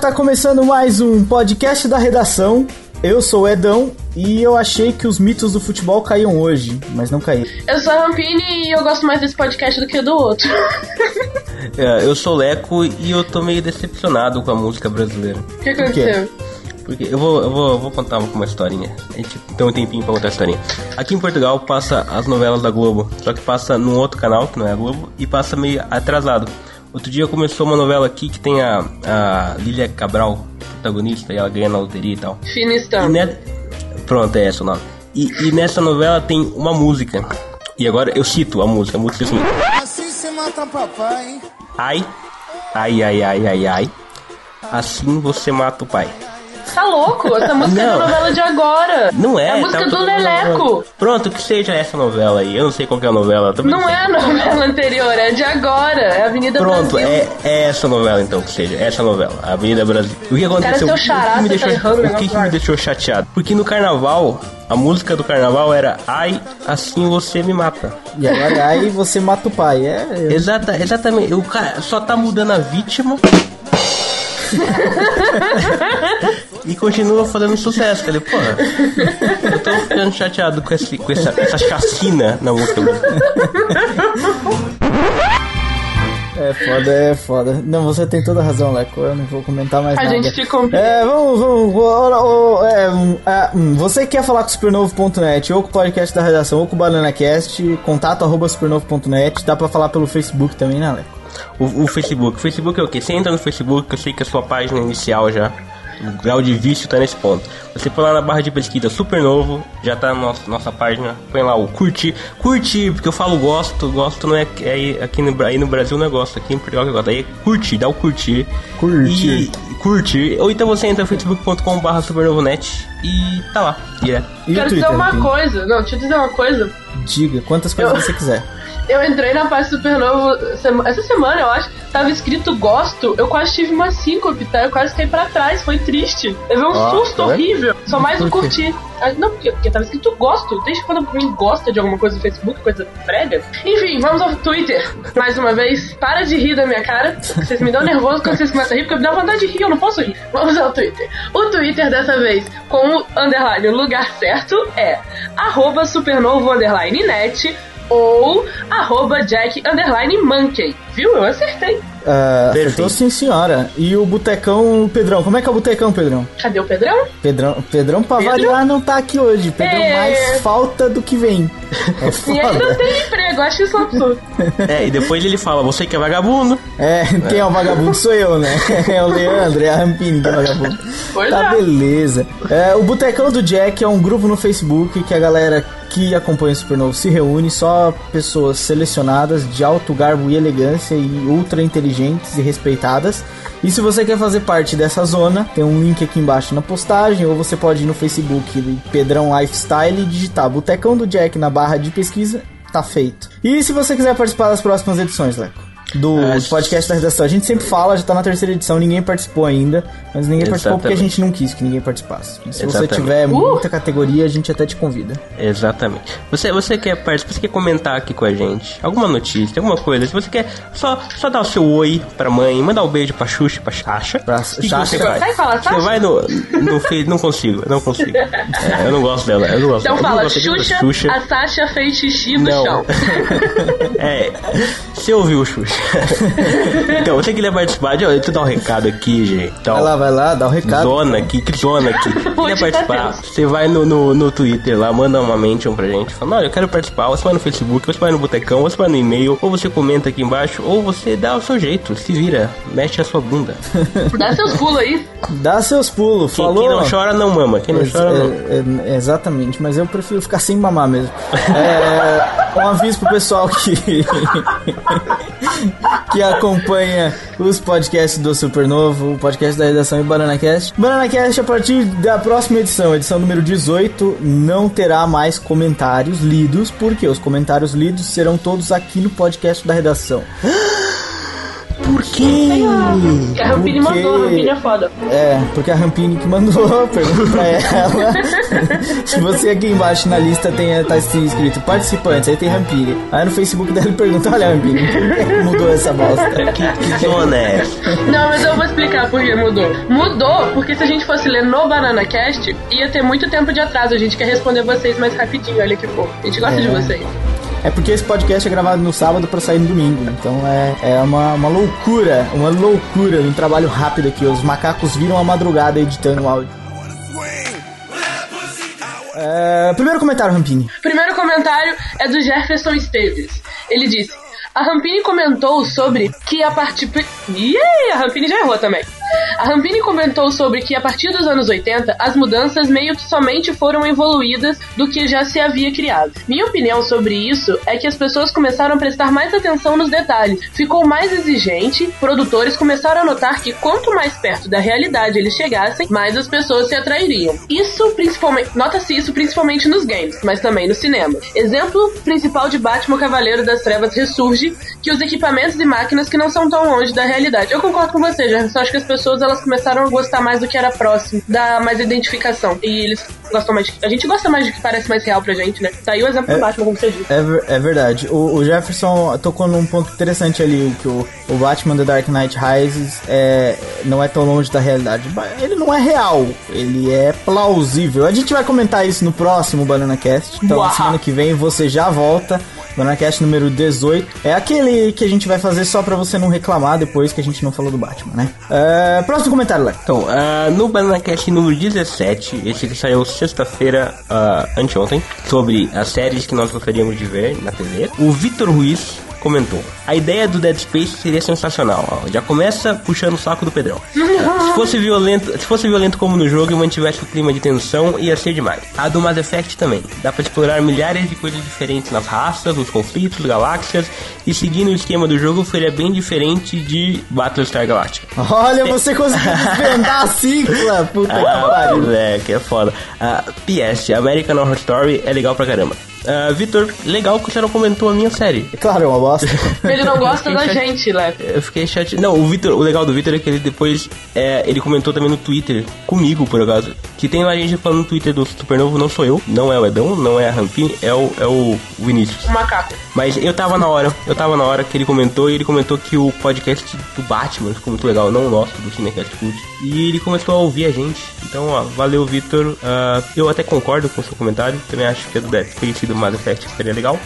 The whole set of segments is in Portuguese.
tá começando mais um podcast da redação. Eu sou o Edão e eu achei que os mitos do futebol caíam hoje, mas não caíram. Eu sou a Rampini e eu gosto mais desse podcast do que do outro. É, eu sou o Leco e eu tô meio decepcionado com a música brasileira. O que aconteceu? Porque eu vou, eu vou, eu vou contar uma historinha. A gente tem um tempinho pra contar a historinha. Aqui em Portugal passa as novelas da Globo, só que passa num outro canal, que não é a Globo, e passa meio atrasado. Outro dia começou uma novela aqui que tem a, a Lília Cabral, protagonista, e ela ganha na loteria e tal. Finistão. E ne- Pronto, é esse o nome. E, e nessa novela tem uma música. E agora eu cito a música, a música é assim. Assim você mata papai, hein? Ai, ai, ai, ai, ai, ai. Assim você mata o pai. Tá louco? Essa música é Não. da novela de agora. Não é, É a música tá do Leleco. Pronto, que seja essa novela aí. Eu não sei qual que é a novela. Não é a novela anterior, é de agora. É Avenida Pronto, Brasil. é, é essa novela então, que seja, essa novela, a Avenida Brasil. O que aconteceu? o que- xará, o que me você deixou, tá o que, que me deixou chateado? Porque no carnaval, a música do carnaval era Ai, assim você me mata. E agora aí você mata o pai. É, eu- Exata, exatamente. O cara só tá mudando a vítima. E continua fazendo sucesso. Falei, porra, eu tô ficando chateado com, esse, com essa, essa chacina na música. é foda, é foda. Não, você tem toda a razão, Leco. Eu não vou comentar mais A nada. gente te compreende. É, vamos, vamos. ô, é, é, você que quer falar com o supernovo.net ou com o podcast da redação ou com o BananaCast, contato arroba supernovo.net. Dá pra falar pelo Facebook também, né, Leco? O, o Facebook. O Facebook é o quê? Você entra no Facebook, eu sei que a sua página inicial já. O grau de vício tá nesse ponto. Você põe lá na barra de pesquisa super novo, já tá na nossa, nossa página. Põe lá o curtir. Curtir, porque eu falo gosto, gosto não é, é aí- aqui no, aí no Brasil não é gosto, aqui em Portugal que é gosto. Aí é curtir, dá o curtir. Curtir. E, curtir. Ou então você entra no facebook.com barra supernovonet e tá lá, direto. E Quero dizer uma tem? coisa. Não, deixa eu dizer uma coisa. Diga quantas coisas Eu- você quiser. Eu entrei na página Supernovo sema- essa semana, eu acho. Tava escrito gosto. Eu quase tive uma síncope, tá? Eu quase caí pra trás. Foi triste. Levei um Ó, susto vendo? horrível. Só mais o quê? curtir. Ah, Não, porque, porque tava escrito gosto. Desde quando alguém gosta de alguma coisa no Facebook, coisa prévia. Enfim, vamos ao Twitter. Mais uma vez, para de rir da minha cara. Vocês me dão nervoso quando vocês começam a rir, porque me dá vontade de rir, eu não posso rir. Vamos ao Twitter. O Twitter dessa vez, com o underline no lugar certo, é arroba supernovo underline net ou arroba jack monkey. Viu? Eu acertei. Ah, Perfeito. acertou sim, senhora. E o Botecão, o Pedrão. Como é que é o Botecão, Pedrão? Cadê o Pedrão? Pedrão, Pedrão pra Pedro? variar, não tá aqui hoje. Pedrão É. mais falta do que vem. É E ainda foda. tem emprego, acho isso um absurdo. É, e depois ele fala, você que é vagabundo. É, quem é o vagabundo sou eu, né? É o Leandro, é a Rampini que é vagabundo. Pois Tá é. beleza. É, o Botecão do Jack é um grupo no Facebook que a galera que acompanha o Supernovo se reúne, só pessoas selecionadas de alto garbo e elegância e ultra inteligentes e respeitadas. E se você quer fazer parte dessa zona, tem um link aqui embaixo na postagem, ou você pode ir no Facebook Pedrão Lifestyle e digitar Botecão do Jack na barra de pesquisa, tá feito. E se você quiser participar das próximas edições, Leco? Do É, podcast da redação. A gente sempre fala, já tá na terceira edição, ninguém participou ainda, mas ninguém participou porque a Exatamente. gente não quis que ninguém participasse. Se você Exatamente. tiver Uh! muita categoria, a gente até te convida. Exatamente. Você, você quer participar, você quer comentar aqui com a gente? Alguma notícia, alguma coisa? Se você quer só, só dar o seu oi pra mãe, mandar um beijo pra Xuxa, e pra Xaxa. Pra Xaxa. você? Vai falar, Você vai no. no não consigo, não consigo. É, eu não gosto dela, eu não gosto Então dela. Fala, não gosto da Xuxa, Xuxa. a Sasha fez xixi no Não. chão. É, você ouviu o Xuxa. então, você queria participar de. Deixa eu dar um recado aqui, gente. Então, Vai lá, vai lá, dá o recado. Zona aqui, que zona aqui. Quer tá participar? Você vai no, no, no Twitter lá, manda uma mention pra gente. Fala, olha, eu quero participar. Ou você vai no Facebook, ou você vai no Botecão, ou você vai no e-mail, ou você comenta aqui embaixo, ou você dá o seu jeito, se vira, mexe a sua bunda. Dá seus pulos aí. Dá seus pulos, Quem, falou. quem não chora não mama, quem não Ex- chora não. é- é- exatamente, mas eu prefiro ficar sem mamar mesmo. É, um aviso pro pessoal que que acompanha os podcasts do Supernovo, o podcast da redação e BananaCast. BananaCast, a partir da próxima edição, edição número 18, não terá mais comentários lidos, porque os comentários lidos serão todos aqui no podcast da redação. Por quê? Que a Rampini Porque- mandou, a Rampini é foda. É, porque a Rampini que mandou, pergunta pra ela. Se você aqui embaixo na lista tem, tá escrito participantes, aí tem Rampini. Aí no Facebook dela ele pergunta, olha Rampini, por que que mudou essa bosta? Que, que zona é essa? Não, mas eu vou explicar por que mudou. Mudou porque se a gente fosse ler no Banana Cast, ia ter muito tempo de atraso. A gente quer responder vocês mais rapidinho, olha que fofo. A gente gosta É. de vocês. É porque esse podcast é gravado no sábado pra sair no domingo. Então é, é uma, uma loucura, uma loucura, um trabalho rápido aqui. Os macacos viram a madrugada editando o áudio. É, primeiro comentário, Rampini. Primeiro comentário é do Jefferson Esteves. Ele disse: A Rampini comentou sobre que a partir. Ih, a Rampini já errou também. A Rampini comentou sobre que a partir dos anos 80 as mudanças meio que somente foram evoluídas do que já se havia criado. Minha opinião sobre isso é que as pessoas começaram a prestar mais atenção nos detalhes, ficou mais exigente, produtores começaram a notar que quanto mais perto da realidade eles chegassem, mais as pessoas se atrairiam. Isso principalmente, nota-se isso principalmente nos games, mas também no cinema. Exemplo principal de Batman Cavaleiro das Trevas ressurge que os equipamentos e máquinas que não são tão longe da realidade. Eu concordo com você, já só acho que as pessoas elas começaram a gostar mais do que era próximo, dar mais identificação. E eles gostam mais de, a gente gosta mais do que parece mais real pra gente, né? Tá aí o exemplo do Batman, como você disse. É, é verdade. O, o Jefferson tocou num ponto interessante ali, que o, o Batman The Dark Knight Rises é, não é tão longe da realidade. Ele não é real, ele é plausível. A gente vai comentar isso no próximo Banana Cast. Então, Uau. semana que vem você já volta. Banana Cast número 18. É aquele que a gente vai fazer só pra você não reclamar depois que a gente não falou do Batman, né? É, próximo comentário, Leco. Então, ah, no BananaCast número 17, esse que saiu sexta-feira, ah, anteontem, sobre as séries que nós gostaríamos de ver na TV, o Vitor Ruiz comentou: A ideia do Dead Space seria sensacional. ó. Já começa puxando o saco do Pedrão. se, fosse violento, se fosse violento como no jogo e mantivesse o clima de tensão, ia ser demais. A do Mass Effect também. Dá pra explorar milhares de coisas diferentes nas raças, nos conflitos, galáxias, e seguindo o esquema do jogo, seria bem diferente de Battlestar Galactica. Olha, você conseguiu desvendar a cicla! Puta que Ah, pariu. é, que é foda. Ah, PS, American Horror Story é legal pra caramba. Ah, Vitor, legal que você não comentou a minha série. Claro, é uma bosta. Ele não gosta da gente, Léo. Eu fiquei chateado. Não, o Vitor, o legal do Vitor é que ele depois. é, ele comentou também no Twitter, comigo por acaso. Que tem lá gente falando no Twitter do Supernovo, não sou eu, não é o Edão, não é a Rampini, é o, é o Vinícius. O macaco. Mas eu tava na hora, eu tava na hora que ele comentou e ele comentou que o podcast do Batman ficou muito legal, não o nosso, do Cinecast Cult. E ele começou a ouvir a gente. Então, ó, valeu, Vitor. Ah, eu até concordo com o seu comentário, também acho que a do e do Mass Effect seria legal.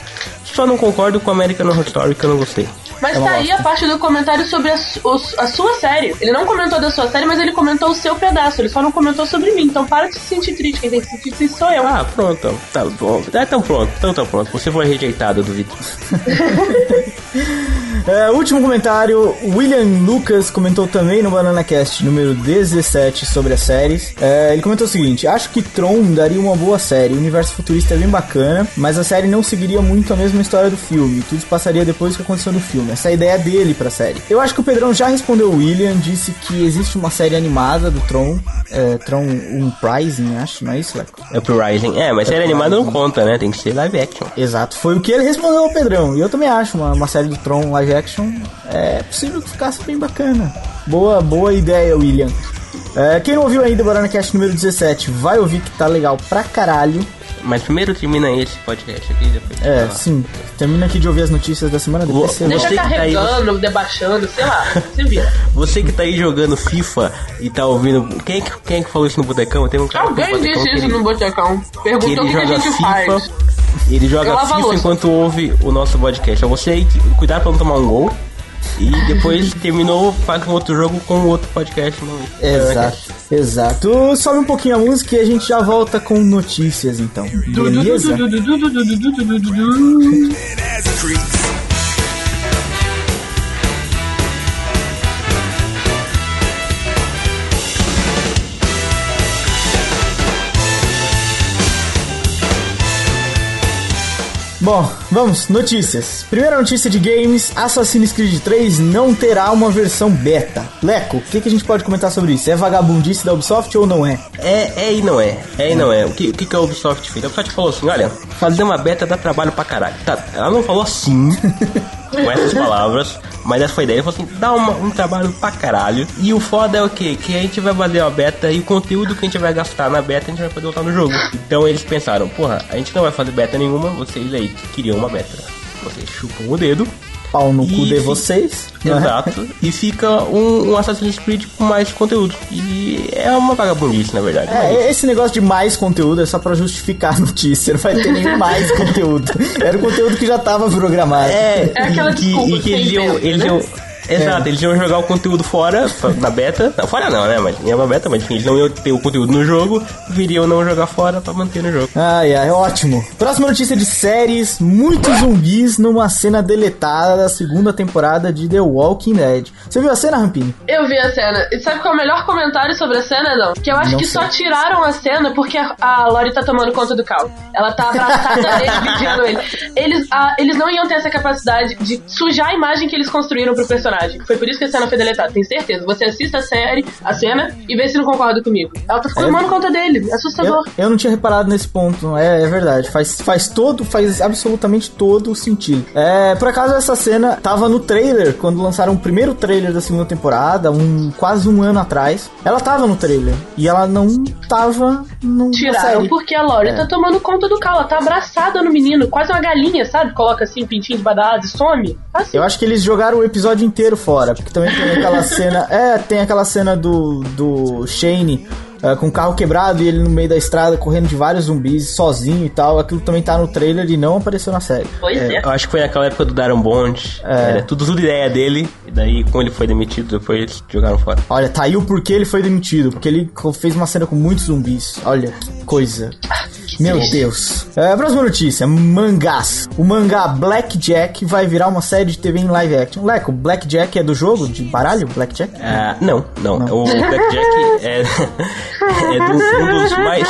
Só não concordo com a American Horror Story, que eu não gostei. Mas É tá aí a parte do comentário sobre a, a sua série. Ele não comentou da sua série, mas ele comentou o seu pedaço. Ele só não comentou sobre mim. Então para de se sentir triste. Quem tem que se sentir triste sou eu. Ah, pronto, tá bom. Ah, então pronto, então tá pronto. Você foi rejeitado do Vitor. É, último comentário, William Lucas comentou também no BananaCast número 17 sobre as séries. É, ele comentou o seguinte: Acho que Tron daria uma boa série. O universo futurista é bem bacana, mas a série não seguiria muito a mesma história do filme. Tudo se passaria depois do que aconteceu no filme. Essa é a ideia dele pra série. Eu acho que o Pedrão já respondeu o William, disse que existe uma série animada do Tron, é, Tron um Prising, acho, não é isso, Leco? É pro Rising. É, mas série animada não conta, né? Tem que ser live action. Exato, foi o que ele respondeu ao Pedrão. E eu também acho uma, uma série do Tron live action é possível que ficasse bem bacana. Boa, boa ideia, William. É, quem não ouviu ainda o Banana Cast número 17, vai ouvir que tá legal pra caralho. Mas primeiro termina esse podcast aqui, depois. É, sim. Termina aqui de ouvir as notícias da semana, depois você Deixa Você que tá aí, carregando, debaixando, sei lá. Se vira. Você que tá aí jogando FIFA e tá ouvindo. Quem, é que- quem é que falou isso no Botecão? Tem um cara Alguém no Botecão disse isso ele, no Botecão. que Perguntou ele o que, que a joga gente FIFA. faz. Ele joga FIFA enquanto ouve o nosso podcast. É você aí, que- cuidado pra não tomar um gol. E depois terminou, faz um outro jogo com outro podcast. No, Exato, exato. Sobe um pouquinho a música e a gente já volta com notícias então. Beleza? Bom, vamos, notícias. Primeira notícia de games: Assassin's Creed 3 não terá uma versão beta. Leco, o que, que a gente pode comentar sobre isso? É vagabundice da Ubisoft ou não é? É, é e não é. É e não é. O que, o que, que a Ubisoft fez? A Ubisoft falou assim: olha, fazer uma beta dá trabalho pra caralho. Tá, ela não falou assim. com essas palavras. Mas essa foi a ideia. Ele falou assim: dá uma- um trabalho pra caralho. E o foda é o quê? Que a gente vai fazer uma beta e o conteúdo que a gente vai gastar na beta a gente vai poder usar no jogo. Então eles pensaram: porra, a gente não vai fazer beta nenhuma. Vocês aí que queriam uma beta. Vocês chupam o dedo. Pau no cu de vocês. né? Exato. E fica um, um Assassin's Creed com mais conteúdo. E é uma vagabundice, na verdade. É, esse negócio de mais conteúdo é só pra justificar a notícia. Não vai ter nenhum mais conteúdo. Era o conteúdo que já tava programado. É, É aquela e, que- desculpa e que eles sem iam, eles né? iam Exato, eles iam jogar o conteúdo fora na beta. Não, fora não, né? Mas ia pra beta, mas enfim, eles não iam ter o conteúdo no jogo, viriam não jogar fora pra manter no jogo. Ai, ai, ótimo. Próxima notícia de séries: muitos zumbis numa cena deletada da segunda temporada de The Walking Dead. Você viu a cena, Rampini? Eu vi a cena. E sabe qual é o melhor comentário sobre a cena, não? Que eu acho Não que sei. só tiraram a cena porque a, a Lori tá tomando conta do carro. Ela tá abraçada vigiando ele. Eles, ah, eles não iam ter essa capacidade de sujar a imagem que eles construíram pro personagem. Foi por isso que a cena foi deletada, tenho certeza. Você assista a série, a cena, e vê se não concorda comigo. Ela tá tomando conta dele. Eu, Assustador. eu não tinha reparado nesse ponto, é, é verdade. Faz, faz todo, faz absolutamente todo o sentido. É, por acaso essa cena tava no trailer, quando lançaram o primeiro trailer da segunda temporada, um, quase um ano atrás. Ela tava no trailer. E ela não tava no, Tiraram porque a Lori É. tá tomando conta do carro. Ela tá abraçada no menino, quase uma galinha, sabe? Coloca assim, pintinho de badada e some. Assim. Eu acho que eles jogaram o episódio inteiro fora, porque também tem aquela cena. É, tem aquela cena do, do Shane é, com o carro quebrado e ele no meio da estrada correndo de vários zumbis sozinho e tal. Aquilo também tá no trailer e não apareceu na série. Pois é. Eu acho que foi naquela época do Darren Bond. É. Era tudo, tudo ideia dele. E daí, como ele foi demitido, depois eles jogaram fora. Olha, tá aí o porquê ele foi demitido. Porque ele fez uma cena com muitos zumbis. Olha, que coisa. Meu Deus. É, próxima notícia: mangás. O mangá Blackjack vai virar uma série de TV em live action. Leco, Blackjack é do jogo de baralho? Blackjack? Ah, não, não, O Blackjack é, é um dos mais.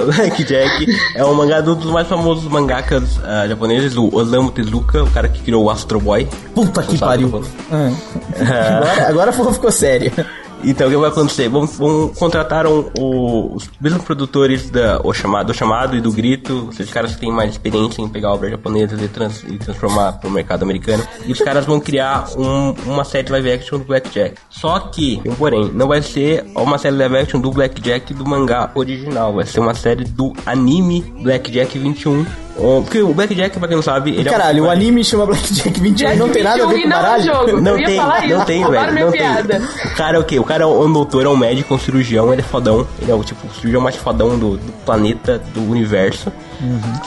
o Blackjack é um mangá de um dos mais famosos mangakas ah, japoneses, o Osamu Tezuka, o cara que criou o Astro Boy. Puta que Não pariu. Ah. agora, agora ficou séria. Então, o que vai acontecer? Vão, vão contrataram o- os mesmos produtores da, o chamado, do chamado e do grito, esses caras que têm mais experiência em pegar obras japonesas e, trans- e transformar para o mercado americano. E os caras vão criar um- uma série live action do Blackjack. Só que, um porém, não vai ser uma série live action do Blackjack do mangá original, vai ser uma série do anime Blackjack 21. Porque o Blackjack, pra quem não sabe, ele Caralho, é um o anime chama Blackjack 21 e não tem nada a ver com não é baralho. jogo. Não Eu ia tem, falar não isso. tem, velho. Não tem. O cara é o quê? O cara é um doutor, é um médico, um cirurgião, ele é fodão. Ele é o tipo, o cirurgião mais fodão do, do planeta, do universo.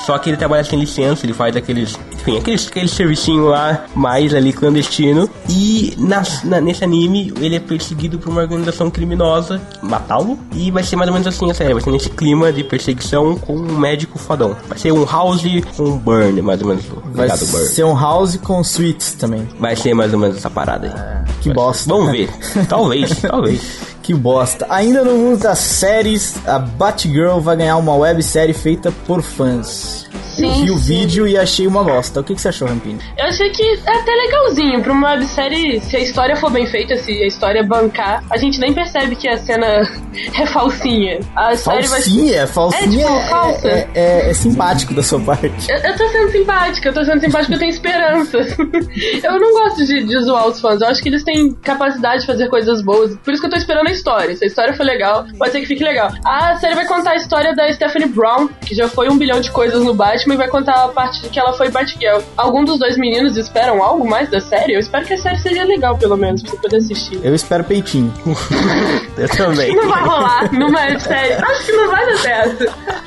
Só que ele trabalha sem licença, ele faz aqueles, enfim, aqueles, aquele servicinho lá, mais ali clandestino. E nas- na- nesse anime, ele é perseguido por uma organização criminosa, matá-lo. E vai ser mais ou menos assim a série, vai ser nesse clima de perseguição com um médico fodão. Vai ser um House com um Burn, mais ou menos. Vai Burn. ser um house com suítes também. Vai ser mais ou menos essa parada aí. Que bosta. Vamos ver. Talvez, talvez. Que bosta. Ainda no mundo das séries, a Batgirl vai ganhar uma websérie feita por fãs. Eu Sim, vi o vídeo e achei uma bosta. O que, que você achou, Rampini? Eu achei que é até legalzinho pra uma websérie, se a história for bem feita, se a história bancar, a gente nem percebe que a cena é falsinha. A série vai Falsinha? Falsinha É, tipo, é, falsa. é- é- é simpático da sua parte. Eu, eu tô sendo simpática, eu tô sendo simpática, eu tenho esperança. eu não gosto de, de zoar os fãs, eu acho que eles têm capacidade de fazer coisas boas. Por isso que eu tô esperando a história. Se a história for legal, pode ser que fique legal. A série vai contar a história da Stephanie Brown, que já foi um bilhão de coisas no Batman, e vai contar a parte de que ela foi Batgirl. Algum dos dois meninos esperam algo mais da série? Eu espero que a série seja legal, pelo menos, pra você poder assistir. Eu espero peitinho. Eu também. Não vai rolar, não vai, sério. Acho que não vai dar certo.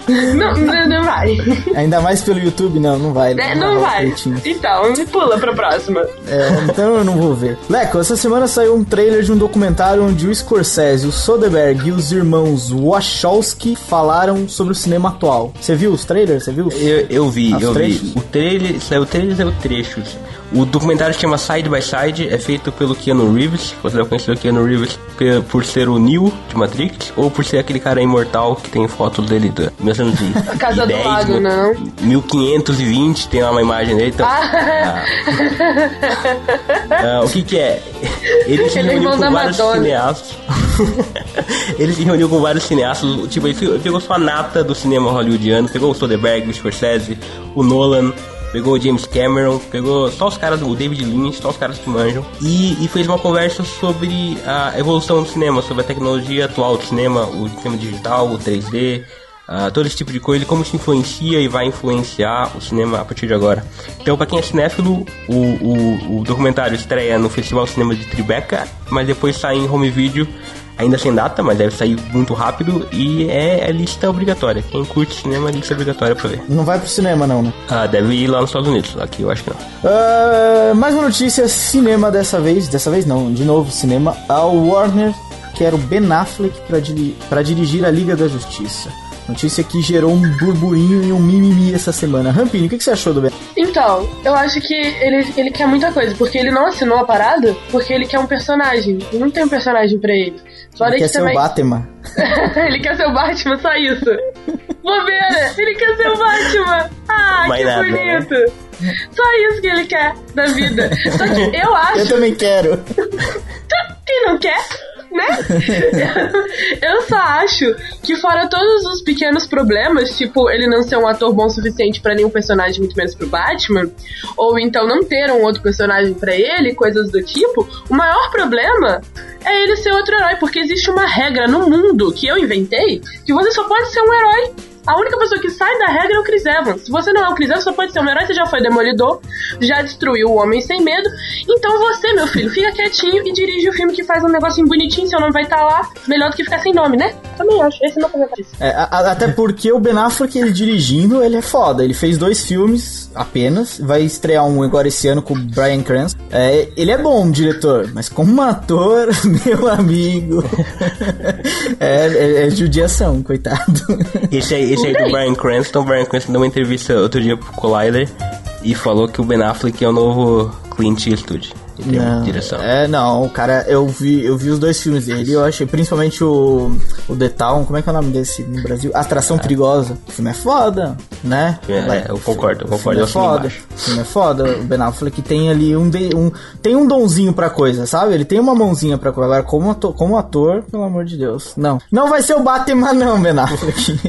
Não, não, não vai. Ainda mais pelo YouTube, não, não vai. É, não rolar vai. peitinho. Então, pula pra próxima. É, então eu não vou ver. Leco, essa semana saiu um trailer de um documentário onde o Scorsese, o Soderbergh e os irmãos Wachowski falaram sobre o cinema atual. Você viu os trailers? Você viu? Eu, eu vi, Os eu trechos? vi. O trailer, saiu o trailer saiu trechos. O documentário se chama Side by Side, é feito pelo Keanu Reeves. Você já conheceu o Keanu Reeves por ser o Neo de Matrix ou por ser aquele cara imortal que tem fotos dele da 1910, Casa do Lago, mil- não. 1520, tem lá uma imagem dele. Então, Ah. Ah, o que que é? Ele se Ele reuniu com vários Madonna. cineastas. ele se reuniu com vários cineastas. Tipo, ele pegou sua nata do cinema hollywoodiano, pegou o Soderbergh, o Scorsese, o Nolan, pegou o James Cameron, pegou só os caras, o David Lynch, só os caras que manjam, e, e fez uma conversa sobre a evolução do cinema, sobre a tecnologia atual do cinema, o cinema digital, o 3D, Uh, todo esse tipo de coisa, como isso influencia e vai influenciar o cinema a partir de agora. Então, para quem é cinéfilo, o, o, o, documentário estreia no Festival Cinema de Tribeca, mas depois sai em home video, ainda sem data, mas deve sair muito rápido e é, é lista obrigatória. Quem curte cinema, é lista obrigatória para ver. Não vai pro cinema, não, né? Ah, deve ir lá nos Estados Unidos, aqui eu acho que não. Uh, mais uma notícia: cinema dessa vez, dessa vez não, de novo, cinema. A Warner quer o Ben Affleck para dirigir a Liga da Justiça. Notícia que gerou um burburinho e um mimimi essa semana. Rampini, o que, que você achou do Ben? Então, eu acho que ele, ele quer muita coisa, porque ele não assinou a parada porque ele quer um personagem. Não tem um personagem pra ele. Fora ele quer ser também... o Batman. ele quer ser o Batman, só isso. Bobeira, ele quer ser o Batman. Ah, Mais que nada, né? bonito. Né? Só isso que ele quer da vida. Só que eu acho. Eu também quero. Quem não quer? Né? eu só acho que fora todos os pequenos problemas, tipo ele não ser um ator bom o suficiente para nenhum personagem, muito menos pro Batman, ou então não ter um outro personagem para ele, coisas do tipo, o maior problema é ele ser outro herói, porque existe uma regra no mundo que eu inventei que você só pode ser um herói a única pessoa que sai da regra é o Chris Evans. Se você não é o Chris Evans, você pode ser um herói, você já foi demolidor, já destruiu o Homem Sem Medo. Então você, meu filho, fica quietinho e dirige o filme que faz um negocinho bonitinho, seu nome vai estar tá lá, melhor do que ficar sem nome, né? Também acho, esse é meu comentário. É, a, até porque o Ben Affleck, ele dirigindo, ele é foda. Ele fez dois filmes apenas, vai estrear um agora esse ano com o Brian Cranston. É, ele é bom diretor, mas como ator, meu amigo, é, é, é judiação, coitado. Esse aí, esse aí do Brian Cranston, o Brian Cranston deu uma entrevista outro dia pro Collider e falou que o Ben Affleck é o novo Clint Eastwood. Não, direção. É, não, o cara, eu vi, eu vi os dois filmes dele, eu achei, principalmente o, o The Town, como é que é o nome desse no Brasil? Atração é. Perigosa. O filme é foda, né? É, é eu concordo, eu concordo. O filme é foda, o filme é foda. O Ben Affleck tem ali um, de, um, tem um donzinho pra coisa, sabe? Ele tem uma mãozinha pra coisa. Agora, como ator, como ator, pelo amor de Deus, não. Não vai ser o Batman não, Ben Affleck.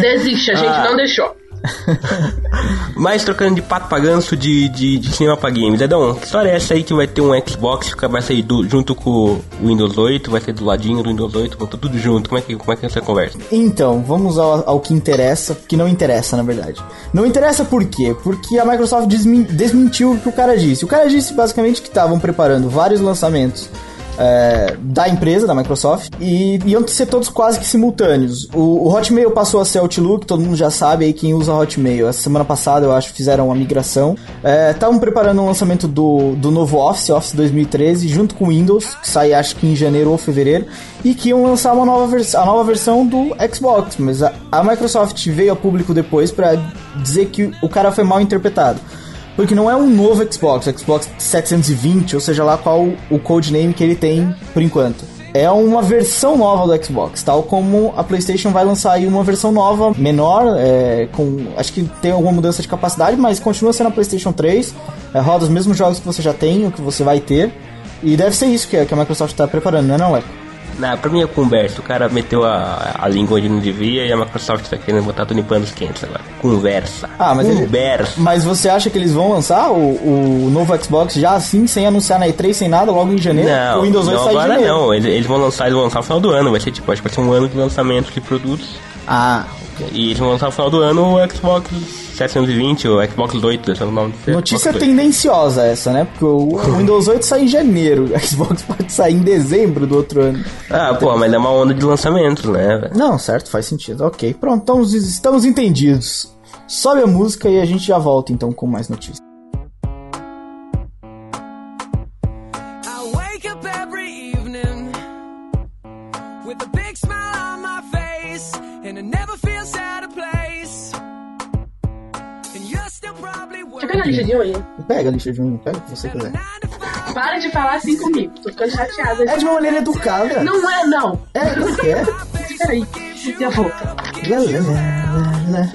Desiste, a gente ah. não deixou. Mas trocando de pato pra ganso de, de, de cinema pra games. Edão, que história é essa aí que vai ter um Xbox que vai sair do, junto com o Windows 8, vai ser do ladinho do Windows 8, tudo junto. Como é que, como é que é essa conversa? Então, vamos ao, ao que interessa, que não interessa na verdade. Não interessa por quê? Porque a Microsoft desmentiu o que o cara disse. O cara disse basicamente que estavam preparando vários lançamentos é, da empresa, da Microsoft, e iam ser todos quase que simultâneos. O, o, Hotmail passou a ser Outlook, todo mundo já sabe aí quem usa Hotmail. Essa semana passada eu acho fizeram uma migração. Estavam é, preparando o um lançamento do, do novo Office, Office 2013, junto com o Windows, que sai acho que em janeiro ou fevereiro, e que iam lançar uma nova a nova versão do Xbox. Mas a, a Microsoft veio a público depois para dizer que o cara foi mal interpretado porque não é um novo Xbox, Xbox 720, ou seja lá qual o codename que ele tem por enquanto. É uma versão nova do Xbox, tal como a PlayStation vai lançar aí uma versão nova, menor, é, com acho que tem alguma mudança de capacidade, mas continua sendo a PlayStation 3, é, roda os mesmos jogos que você já tem, o que você vai ter, e deve ser isso que, a Microsoft está preparando, não é, não, Eco? Não, pra mim é conversa. O cara meteu a, a língua onde não devia e a Microsoft tá querendo botar tudo em panos quentes agora. Conversa. Ah, mas conversa. Ele, mas você acha que eles vão lançar o, o novo Xbox já assim, sem anunciar na E3, sem nada, logo em janeiro? Não, o Windows 8 não, sai agora não. Eles, eles, vão lançar, eles vão lançar no final do ano. Vai ser tipo, acho que vai ser um ano de lançamento de produtos. Ah, e eles vão lançar no final do ano o Xbox 720, o Xbox 8, esse é o nome do Notícia tendenciosa essa, né? Porque o Windows 8 sai em janeiro, o Xbox pode sair em dezembro do outro ano. Ah, pô, mas é uma onda de lançamentos, né? Não, certo, faz sentido. Ok, pronto, estamos, estamos entendidos. Sobe a música e a gente já volta então com mais notícias. Lista de unha. Pega a lista de unha, pega o que você quiser. Para de falar assim comigo, tô ficando chateada. É de uma maneira educada. Não é, não. É, não quer. Peraí, já volto.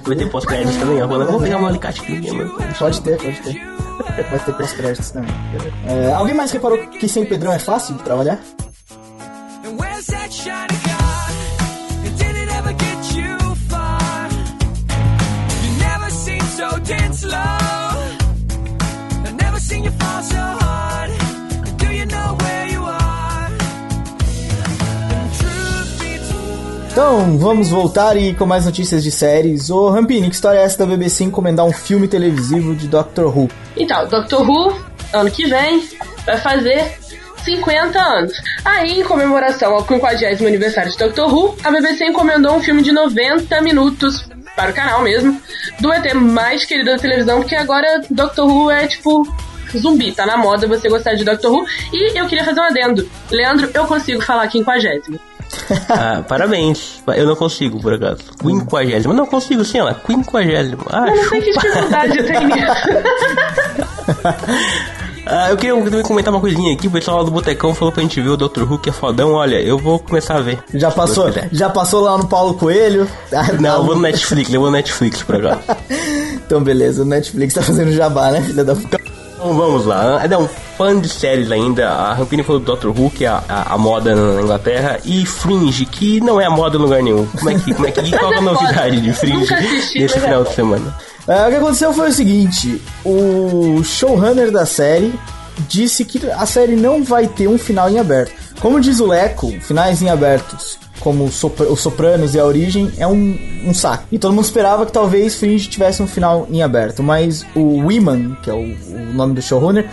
Vai ter pós-créditos também, eu vou pegar um alicate aqui. Pode ter, pode ter. Vai ter pós-créditos também. É, alguém mais reparou que sem Pedrão é fácil de trabalhar? Dance slow Então, vamos voltar e com mais notícias de séries. Ô, Rampini, que história é essa da BBC encomendar um filme televisivo de Doctor Who? Então, Doctor Who, ano que vem, vai fazer 50 anos. Aí, em comemoração ao 50 aniversário de Doctor Who, a BBC encomendou um filme de 90 minutos para o canal mesmo, do ET mais querido da televisão, porque agora Doctor Who é tipo zumbi, tá na moda você gostar de Doctor Who. E eu queria fazer um adendo. Leandro, eu consigo falar quinquagésimo. Ah, parabéns. Eu não consigo, por acaso. Quinquagésimo. Não consigo sim, ela. Quinquagésimo. Ah, Eu não sei que dificuldade eu tenho. Ah, eu queria também comentar uma coisinha aqui. O pessoal lá do Botecão falou pra gente ver o Dr. Who, que é fodão. Olha, eu vou começar a ver. Já passou, já passou lá no Paulo Coelho? Ah, Não, eu vou no Netflix, eu vou no Netflix por agora. Então, beleza, o Netflix tá fazendo jabá, né, filha da puta? Então vamos lá. É um fã de séries ainda. A Rampini falou do Dr. Who, que é a, a- a moda na Inglaterra, e Fringe, que não é a moda em lugar nenhum. Como é que, como é que qual é a é novidade de Fringe assisti, nesse é final de semana? É, o que aconteceu foi o seguinte: o showrunner da série disse que a série não vai ter um final em aberto. Como diz o Leco, finais em abertos, como Sopra- os Sopranos e a Origem, é um, um saco. E todo mundo esperava que talvez Fringe tivesse um final em aberto. Mas o Wiman, que é o, o nome do showrunner,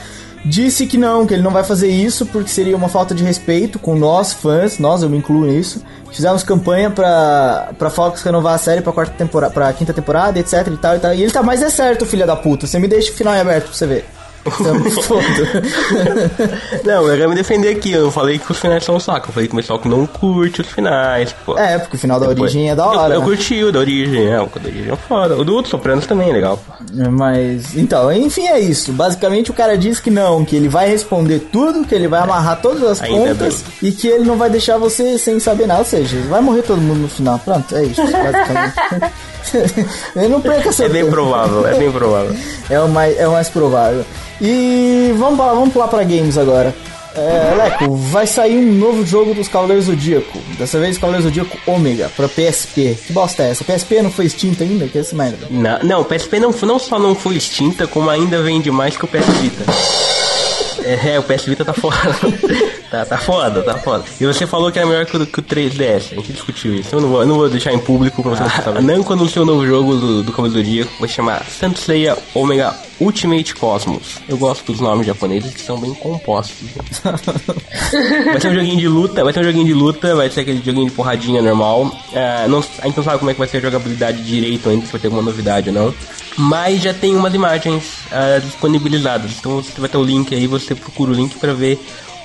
disse que não, que ele não vai fazer isso porque seria uma falta de respeito com nós, fãs, nós, eu me incluo nisso. Fizemos campanha pra, pra Fox renovar a série pra, quarta temporada, pra quinta temporada, etc e tal e tal. E ele tá, mas é certo, filha da puta, você me deixa o final em aberto pra você ver. Não, eu quero me defender aqui. Eu não falei que os finais são um saco. Eu falei que o pessoal que não curte os finais. Pô. É, porque o final da Depois- origem é da Eu- hora. Eu, né? curti o da origem, é, o da origem é foda. O do outro Sopranos também é legal. pô. Mas, então, enfim, é isso. Basicamente, o cara diz que não, que ele vai responder tudo, que ele vai amarrar todas as Ainda pontas e que ele não vai deixar você sem saber nada. Ou seja, vai morrer todo mundo no final. Pronto, é isso, basicamente. ele não perca seu É bem tempo. provável, é bem provável. É o mais, é o mais provável. E vamos, vamos pular pra games agora. É, Leco, vai sair um novo jogo dos Cavaleiros Zodíaco. Dessa vez, Cavaleiros Zodíaco Ômega, pra PSP. Que bosta é essa? PSP não foi extinta ainda? Que essa merda. Não, não, PSP não, não só não foi extinta, como ainda vende mais que o PS Vita. É, o PS Vita tá foda. Tá, tá foda, tá foda. E você falou que era melhor que o, que o 3DS. A gente discutiu isso. Eu não vou, eu não vou deixar em público pra você não saber. Namco anunciou um novo jogo do, do Cavaleiro do Zodíaco. Vai chamar Saint Seiya Omega Ultimate Cosmos. Eu gosto dos nomes japoneses que são bem compostos. Vai ser um joguinho de luta, vai ser um joguinho de luta, vai ser aquele joguinho de porradinha normal. Ah, não, a gente não sabe como é que vai ser a jogabilidade direito ainda, se vai ter alguma novidade ou não. Mas já tem umas imagens ah, disponibilizadas. Então você vai ter o link aí, você procura o link pra ver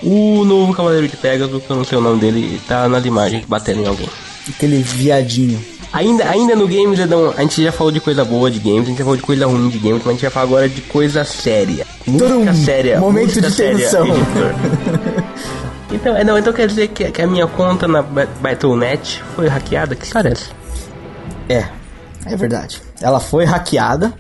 o novo Cavaleiro de Pegasus, que eu não sei o nome dele, tá nas imagens batendo em alguém. Aquele viadinho. Ainda, ainda no Games, Edão, a gente já falou de coisa boa de games, a gente já falou de coisa ruim de games, mas a gente vai falar agora de coisa séria. Música Tudum, séria. momento música de tensão. então, é, não, então quer dizer que, que a minha conta na Ba- Battle.net foi hackeada? Que história é essa? É, é verdade. Ela foi hackeada,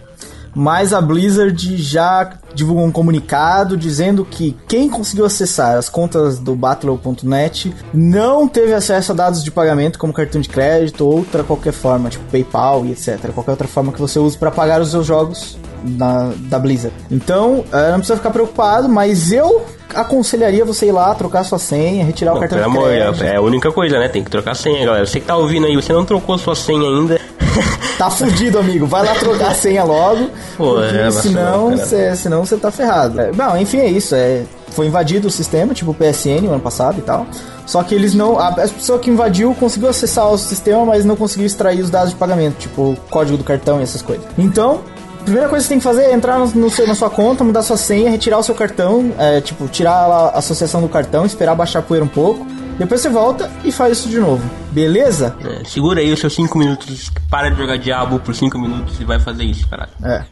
mas a Blizzard já divulgou um comunicado dizendo que quem conseguiu acessar as contas do Battle.net não teve acesso a dados de pagamento como cartão de crédito ou outra qualquer forma, tipo PayPal e etc. Qualquer outra forma que você use para pagar os seus jogos na- da Blizzard. Então, eh, não precisa ficar preocupado, mas eu aconselharia você ir lá, trocar sua senha, retirar o Não, cartão de amor, crédito. é, é a única coisa, né? Tem que trocar a senha, galera. Você que tá ouvindo aí, você não trocou sua senha ainda. Tá fudido, amigo. Vai lá trocar a senha logo. Pô, é, senão, vacilão, cê, senão você tá ferrado. É, bom, enfim, é isso. É, foi invadido o sistema, tipo o PSN o ano passado e tal. Só que eles não. A, a pessoa que invadiu conseguiu acessar o sistema, mas não conseguiu extrair os dados de pagamento, tipo o código do cartão e essas coisas. Então. a Primeira coisa que você tem que fazer é entrar no, no seu, na sua conta, mudar sua senha, retirar o seu cartão, é, tipo, tirar a associação do cartão, esperar baixar a poeira um pouco. Depois você volta e faz isso de novo. Beleza? É, segura aí os seus 5 minutos, para de jogar Diabo por 5 minutos e vai fazer isso, caralho. É.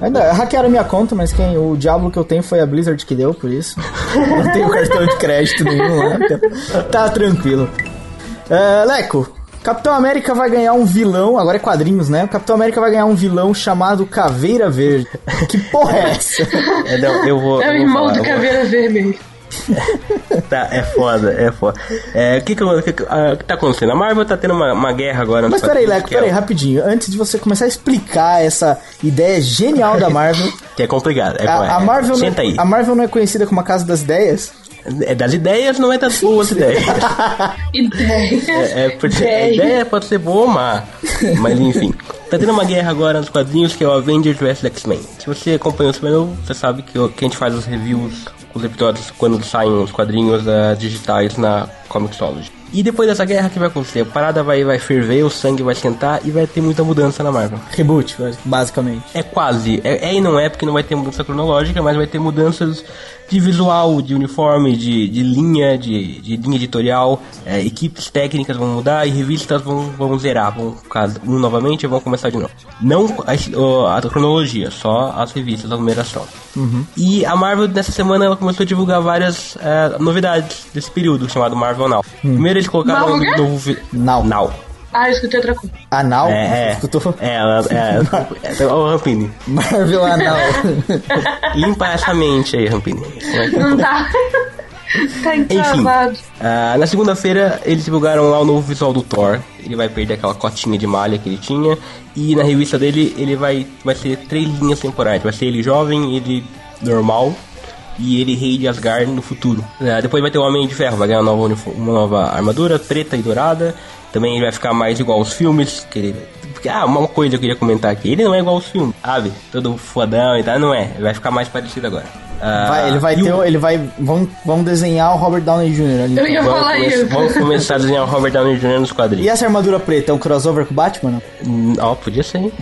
Ainda hackearam minha conta, mas quem o diabo que eu tenho foi a Blizzard que deu, por isso. não tenho cartão de crédito nenhum lá, então tá tranquilo. É, Leco, Capitão América vai ganhar um vilão, agora é quadrinhos, né? O Capitão América vai ganhar um vilão chamado Caveira Verde. Que porra é essa? É, não, eu vou. É o eu vou irmão falar, do Caveira Vermelha. Tá, é foda, é foda. É, o que que, que, que- ah, o que tá acontecendo? A Marvel tá tendo uma, uma guerra agora. Mas peraí, Leco, é peraí, rapidinho. Antes de você começar a explicar essa ideia genial da Marvel. Que é complicado. É, A, a é, Marvel não Senta é, aí. a Marvel não é conhecida como a Casa das Ideias? É das ideias, não é das boas ideias. Ideia. É, é porque a Ideia. pode ser boa ou má. Mas enfim. Tá tendo uma guerra agora nos quadrinhos que é o Avengers vs X-Men. Se você acompanha o Supernovo, você sabe que, que a gente faz os reviews, os episódios quando saem os quadrinhos ah, digitais na Comixology. E depois dessa guerra, o que vai acontecer? A parada vai, vai ferver, o sangue vai esquentar e vai ter muita mudança na Marvel. Reboot, basicamente. É quase. É, é e não é, porque não vai ter mudança cronológica, mas vai ter mudanças de visual, de uniforme, de, de linha, de, de linha editorial. É, equipes técnicas vão mudar e revistas vão, vão zerar. Vão ficar um novamente e vão começar de novo. Não a, a cronologia, só as revistas, a numeração. E a Marvel, nessa semana, ela começou a divulgar várias é, novidades desse período, chamado Marvel Now. Primeiro eles colocaram Marvel um novo... Now. Now. Ah, eu escutei outra coisa. Anal? É, é, Escutou? é, ela, é, é, o Rampini. Marvel Anal. Limpa essa mente aí, Rampini. Não tá. tá encravado. ah, na segunda-feira eles divulgaram lá o novo visual do Thor. Ele vai perder aquela cotinha de malha que ele tinha. E na revista dele ele vai, vai ser três linhas temporais. Vai ser ele jovem, ele normal e ele rei de Asgard no futuro. Ah, depois vai ter o Homem de Ferro, vai ganhar uma nova, uma nova armadura preta e dourada. Também ele vai ficar mais igual aos filmes. Que ele... ah, uma coisa que eu queria comentar aqui. Ele não é igual aos filmes, sabe? Todo fodão e tal, não é. Ele vai ficar mais parecido agora. Ah, Vai, ele vai e ter. o- o- Ele vai. Vão, vão desenhar o Robert Downey Jr. ali. Eu ia Vamos, falar come- isso. vamos começar a desenhar o Robert Downey Jr. nos E quadrinhos. essa armadura preta é um crossover com o Batman? Hum, Ó, podia ser. hein?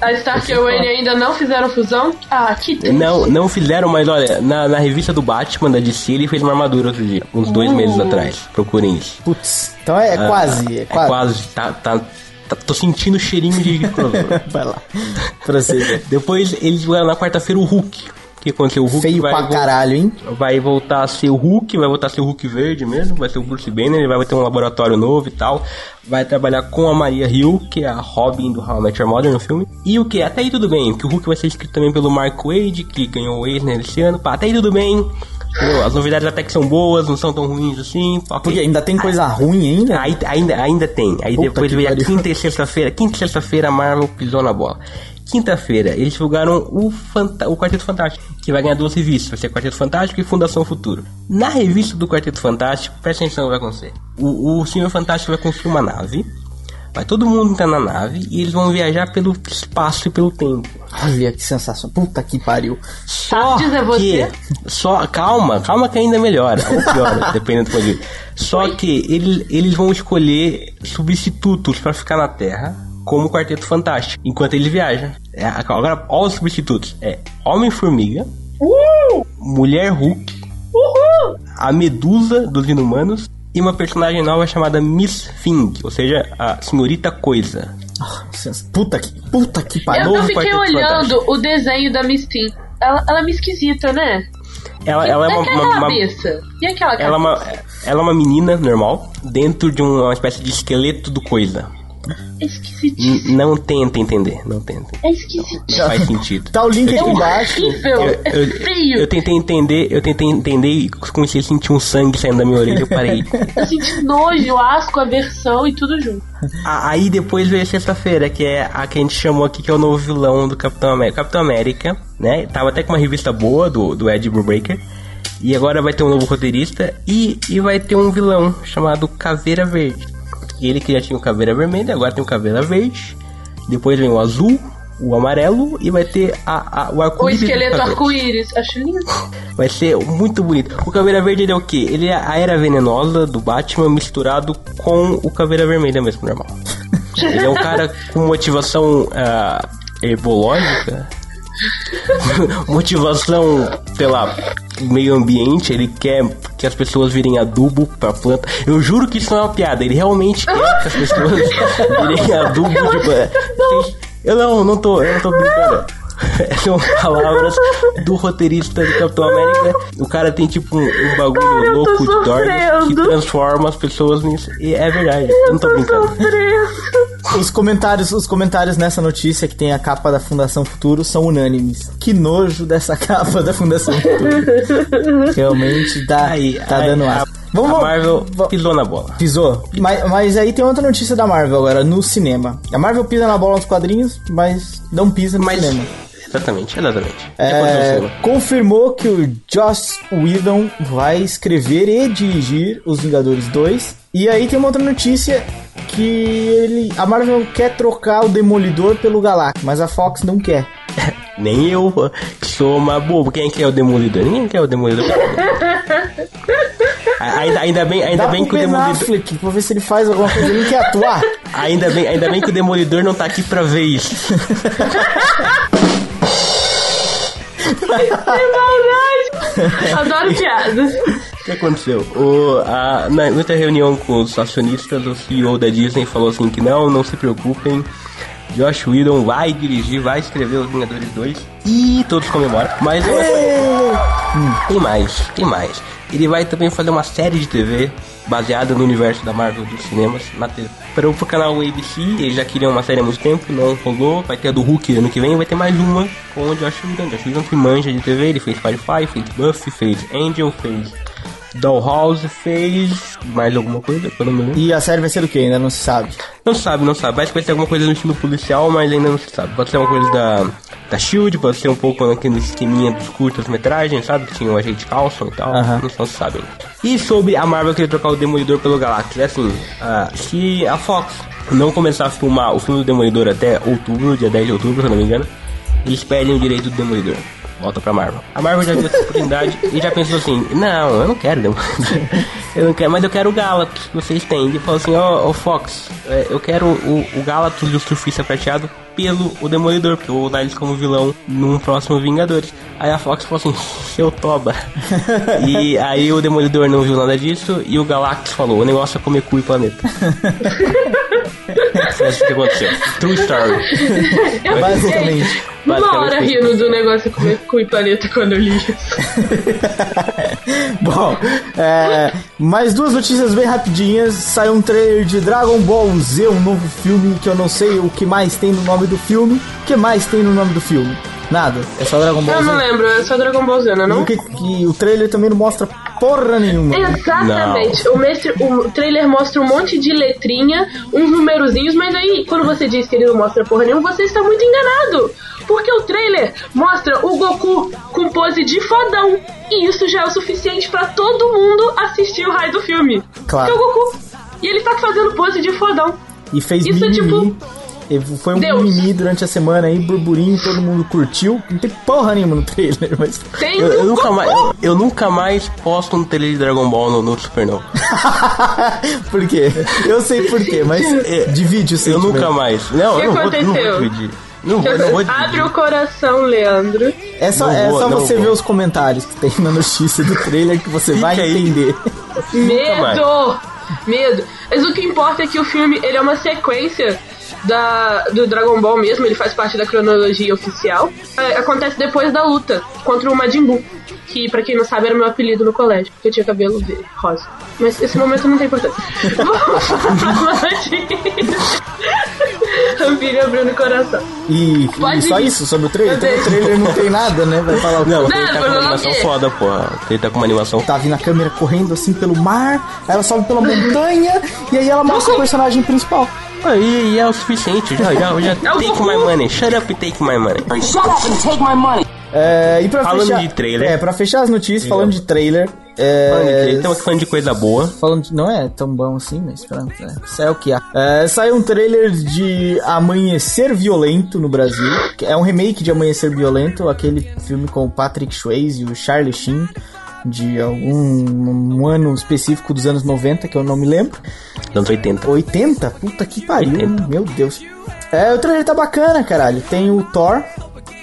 A Stark e a Wayne ainda não fizeram fusão. Ah, que triste. Não, não fizeram, mas olha, na, na revista do Batman da DC ele fez uma armadura outro dia, uns dois Uh. meses atrás. Procurem isso. Putz, então é, é quase. É É quase. quase. Tá, tá, tá- tô sentindo o cheirinho de crossover. Vai lá. Prossiga. Depois eles jogaram na quarta-feira o Hulk. Que aconteceu? O Hulk Feio vai, pra caralho, hein? vai voltar a ser o Hulk, vai voltar a ser o Hulk verde mesmo, vai ser o Bruce Banner, ele vai ter um laboratório novo e tal. Vai trabalhar com a Maria Hill, que é a Robin do How I Met Your Mother no filme. E o que? Até aí tudo bem, porque o Hulk vai ser escrito também pelo Mark Wade, que ganhou o Eisner esse ano. Pá, até aí tudo bem. As novidades até que são boas, não são tão ruins assim. ok. Porque ainda tem coisa ruim ainda. Aí, ainda, ainda tem. Aí Puta depois que veio a quinta e sexta-feira. Quinta e sexta-feira a Marvel pisou na bola. Quinta-feira, eles divulgaram o, Fanta- o Quarteto Fantástico, que vai ganhar duas revistas. Vai ser Quarteto Fantástico e Fundação Futuro. Na revista do Quarteto Fantástico, presta atenção no que vai acontecer. O, o Senhor Fantástico vai construir uma nave. Vai todo mundo entrar na nave e eles vão viajar pelo espaço e pelo tempo. Olha que sensação. Puta que pariu. Só Tardes é que. você? Só, calma, calma que ainda melhora. Ou piora, dependendo do ponto de vista. Só que eles, eles vão escolher substitutos pra ficar na Terra, como o Quarteto Fantástico, enquanto eles viajam. É, agora, olha os substitutos: é Homem-Formiga, Mulher Hulk, a Medusa dos Inumanos e uma personagem nova chamada Miss Thing, ou seja, a Senhorita Coisa. Ah, Puta que, puta que Eu, pariu. eu fiquei olhando Fantástico. o desenho da Mistin. Ela, ela é meio esquisita, né? Ela, ela é e uma, aquela uma- uma- cabeça? E aquela cabeça? Ela é, uma, ela é uma menina normal, dentro de uma espécie de esqueleto do coisa. É esquisitíssima. N- não tenta entender, não tenta. É esquisitíssima. Não faz sentido. Tá o link É aqui embaixo. horrível. Eu, É eu- feio. eu tentei entender, eu tentei entender e comecei a sentir um sangue saindo da minha orelha, eu parei. Eu senti nojo, asco, aversão e tudo junto. Aí depois veio a sexta-feira, que é a que a gente chamou aqui, que é o novo vilão do Capitão América. Capitão América, né? Tava até com uma revista boa do, do Ed Brubaker. E agora vai ter um novo roteirista e, e vai ter um vilão chamado Caveira Verde. Ele que já tinha o Caveira Vermelha, agora tem o Caveira Verde. Depois vem o azul, o amarelo e vai ter a, a- o O arco-íris. do esqueleto arco-íris. Acho lindo. Vai ser muito bonito. O Caveira Verde ele é o quê? Ele é a era venenosa do Batman misturado com o Caveira Vermelha mesmo, normal. Ele é um cara com motivação ah, herbológica. motivação, sei lá, meio ambiente. Ele quer que as pessoas virem adubo pra planta. Eu juro que isso não é uma piada. Ele realmente quer que as pessoas virem adubo de planta. Eu não, não tô, eu não tô brincando. São palavras do roteirista do Capitão América. O cara tem tipo um, um bagulho eu tô louco de Dorgas que transforma as pessoas nisso. E é verdade, eu não tô brincando. Os comentários, os comentários nessa notícia que tem a capa da Fundação Futuro são unânimes. Que nojo dessa capa da Fundação Futuro. Realmente tá, Aí, tá aí, dando a, asco. a Marvel pisou na bola. Pisou. Mas, mas aí tem outra notícia da Marvel agora, no cinema. A Marvel pisa na bola nos quadrinhos, mas não pisa no Mas cinema. Exatamente, exatamente. É, confirmou que o Joss Whedon vai escrever e dirigir Os Vingadores 2. E aí tem uma outra notícia que ele, a Marvel quer trocar o Demolidor pelo Galactus, mas a Fox não quer. Nem eu, que sou uma bobo. Quem quer o Demolidor? Ninguém quer o Demolidor. Ainda, ainda bem, ainda Dá bem que o Demolidor. Affleck pra ver se ele faz alguma coisa. Ele quer atuar. Ainda bem, ainda bem que o Demolidor não tá aqui pra ver isso. Que maldade! Adoro piadas. O que aconteceu? O, a, na outra reunião com os acionistas, o CEO da Disney falou assim que não, não se preocupem. Josh Whedon vai dirigir, vai escrever Os Vingadores 2 e todos comemoram. Mas eu Hum, tem mais, tem mais. Ele vai também fazer uma série de TV baseada no universo da Marvel dos cinemas na TV. Para o canal ABC, eles já queriam uma série há muito tempo, não rolou. Vai ter a do Hulk ano que vem, vai ter mais uma com o Josh Whedon. Josh Whedon que manja de TV, ele fez Firefly, fez Buffy, fez Angel, fez Dollhouse, fez mais alguma coisa que eu não me lembro. E a série vai ser o que? Ainda não se sabe. Não sabe, não sabe. Parece que vai ser alguma coisa no estilo policial, mas ainda não se sabe. Pode ser uma coisa da, da Shield, pode ser um pouco naquele esqueminha dos curtas-metragens, sabe? Que tinha o Agente Carlson e tal. Aham. Não, não se sabe ainda. E sobre a Marvel querer trocar o Demolidor pelo Galactus, é assim, ah, se a Fox não começar a filmar o filme do Demolidor até outubro, dia 10 de outubro, se não me engano, eles perdem o direito do Demolidor. Volta pra Marvel. A Marvel já viu essa oportunidade e já pensou assim: não, eu não quero Demolidor. eu não quero, mas eu quero o Galactus que vocês têm. E falou assim: ó, ô Fox, é, eu quero o, o Galactus e o Surfista Prateado pelo o Demolidor, porque eu vou dar eles como vilão num próximo Vingadores. Aí a Fox falou assim: seu toba. e aí o Demolidor não viu nada disso e o Galactus falou: o negócio é comer cu e planeta. Foi isso que aconteceu. True story. Basicamente. Uma hora rindo do negócio com cu e planeta quando eu li isso. Bom, é, mais duas notícias bem rapidinhas. Saiu um trailer de Dragon Ball Z, um novo filme que eu não sei o que mais tem no nome do filme. O que mais tem no nome do filme? Nada. É só Dragon Ball Eu não Z. lembro, é só Dragon Ball Z, não é que, que o trailer também não mostra porra nenhuma. Exatamente. O, mestre, o trailer mostra um monte de letrinha, uns numerozinhos, mas aí, quando você diz que ele não mostra porra nenhuma, você está muito enganado. Porque o trailer mostra o Goku com pose de fodão. E isso já é o suficiente pra todo mundo assistir o raio do filme. Claro. Que é o Goku. E ele tá fazendo pose de fodão. E fez Isso é mimimi. tipo- Foi um Deus. mimimi durante a semana aí, burburinho, todo mundo curtiu. Não tem porra nenhuma no trailer, mas. Tem Eu, eu nunca mais, eu, eu nunca mais posto um trailer de Dragon Ball no, no Supernova. por quê? Eu sei por quê, mas é, divide o Eu sentimento. nunca mais. Não, O que eu não vou, não vou aconteceu? dividir. Não vou, não vou dividir. Abre o coração, Leandro. É só, Não é vou, só não você vou. ver os comentários que tem na notícia do trailer que você vai aí. entender. Medo! Medo. Mas o que importa é que o filme ele é uma sequência da, do Dragon Ball mesmo, ele faz parte da cronologia oficial. É, acontece depois da luta contra o Majin Buu, que pra quem não sabe era meu apelido no colégio, porque eu tinha cabelo verde, rosa. Mas esse momento não tem importância. Vamos. Rampilho abrindo o coração. E, e só isso sobre o trailer? Então, o trailer não tem nada, né? Vai falar o? Não, Não, ele tá com uma animação foda, porra. Ele tá com uma animação Tá vindo a câmera correndo assim pelo mar, ela sobe pela montanha e aí ela mostra o personagem principal. Aí e é o suficiente, já, já, já É take my money, shut up and take my money. Shut up and take my money. É, e pra Falando fechar, de trailer. É, pra fechar as notícias, falando de trailer. É, Falando de trailer, Estamos falando de coisa boa. falando de, não é tão bom assim, mas pronto, é, isso é o que há. É, saiu um trailer de Amanhecer Violento no Brasil, que é um remake de Amanhecer Violento, aquele filme com o Patrick Swayze e o Charlie Sheen, de algum um ano específico dos anos 90, que eu não me lembro. Anos 80. 80? Puta que pariu, 80. meu Deus. É, o trailer tá bacana, caralho. Tem o Thor,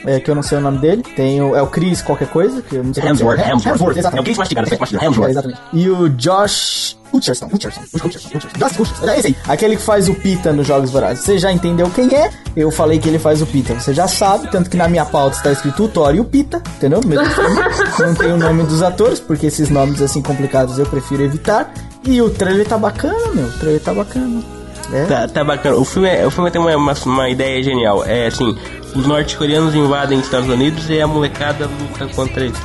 é, que eu não sei o nome dele. Tem o, é o Chris qualquer coisa, que eu não sei o nome Hemsworth. Hemsworth. É o. Chris mastigado, Chris mastigado, É, Hemsworth. exatamente. E o Josh Hutcherson, Hutcherson, Hutcherson, Hutcherson. Josh Hutcherson, é esse aí. Aquele que faz o Pita nos Jogos Vorazes. Você já entendeu quem é? Eu falei que ele faz o Pita. Você já sabe, tanto que na minha pauta está escrito o Thor e o Pita, entendeu? Mesmo filme. Não tem o nome dos atores, porque esses nomes assim complicados eu prefiro evitar. E o trailer tá bacana, meu. O trailer tá bacana. É. Tá, tá bacana. O filme, é- o filme tem uma, uma, uma ideia genial. É assim, os norte-coreanos invadem os Estados Unidos e a molecada luta contra eles.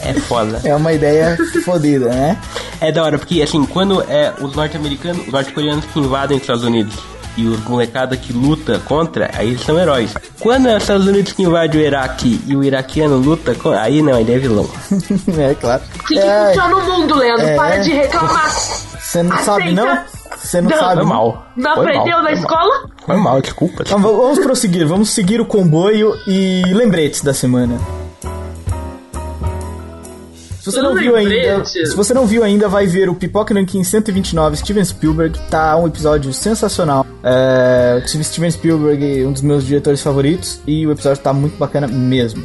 É foda. É uma ideia fodida, né? É da hora, porque assim, quando é os norte-americanos, os norte-coreanos que invadem os Estados Unidos e os molecada que luta contra, aí eles são heróis. Quando é os Estados Unidos que invade o Iraque e o iraquiano luta, com, aí não, ele é vilão. é, claro. Assim que É, funciona o mundo, Leandro. É. Para de reclamar. Você não Aceita. sabe, não? Você não, Não. sabe, Foi mal. Não Foi aprendeu mal, na foi mal. escola? Foi mal, desculpa. Então v- vamos prosseguir, vamos seguir o comboio e lembretes da semana. Se você não viu ainda, se você não viu ainda, vai ver o Pipoca Nankin 129 Steven Spielberg, tá um episódio sensacional. É, Steven Spielberg, um dos meus diretores favoritos, e o episódio tá muito bacana mesmo.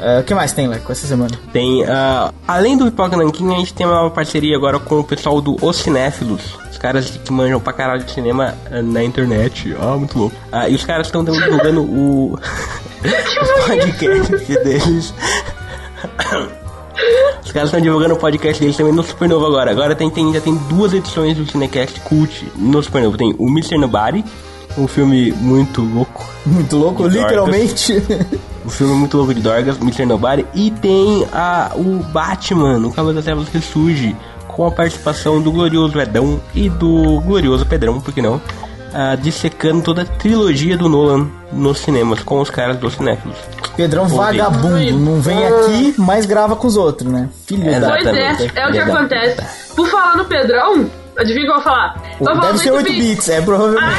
É, o que mais tem, Leco, essa semana? Tem, ah, além do Pipoca Nanquim, a gente tem uma parceria agora com o pessoal do Os Cinéfilos. Os caras que manjam pra caralho de cinema ah, na internet. Ah, muito louco. Ah, e os caras estão divulgando o... o podcast deles. Os caras estão divulgando o podcast deles também no Supernova agora. Agora tem, tem, já tem duas edições do Cinecast Cult no Supernova. Tem o Mr. Nobody, um filme muito louco. Muito louco, literalmente. Um filme muito louco de Dorgas, Mr. Nobody. E tem a, o Batman, o Cavaleiro das Trevas Ressurge, com a participação do glorioso Edão e do glorioso Pedrão, por que não? Ah, dissecando toda a trilogia do Nolan nos cinemas, com os caras dos cinéfilos. Pedrão vagabundo, não vem aqui, mas grava com os outros, né? Filho da... Exato. Pois é, Exatamente. é o que acontece. Por falar no Pedrão, adivinha o que eu vou falar? Falando Deve ser 8 bits. bits, é provavelmente.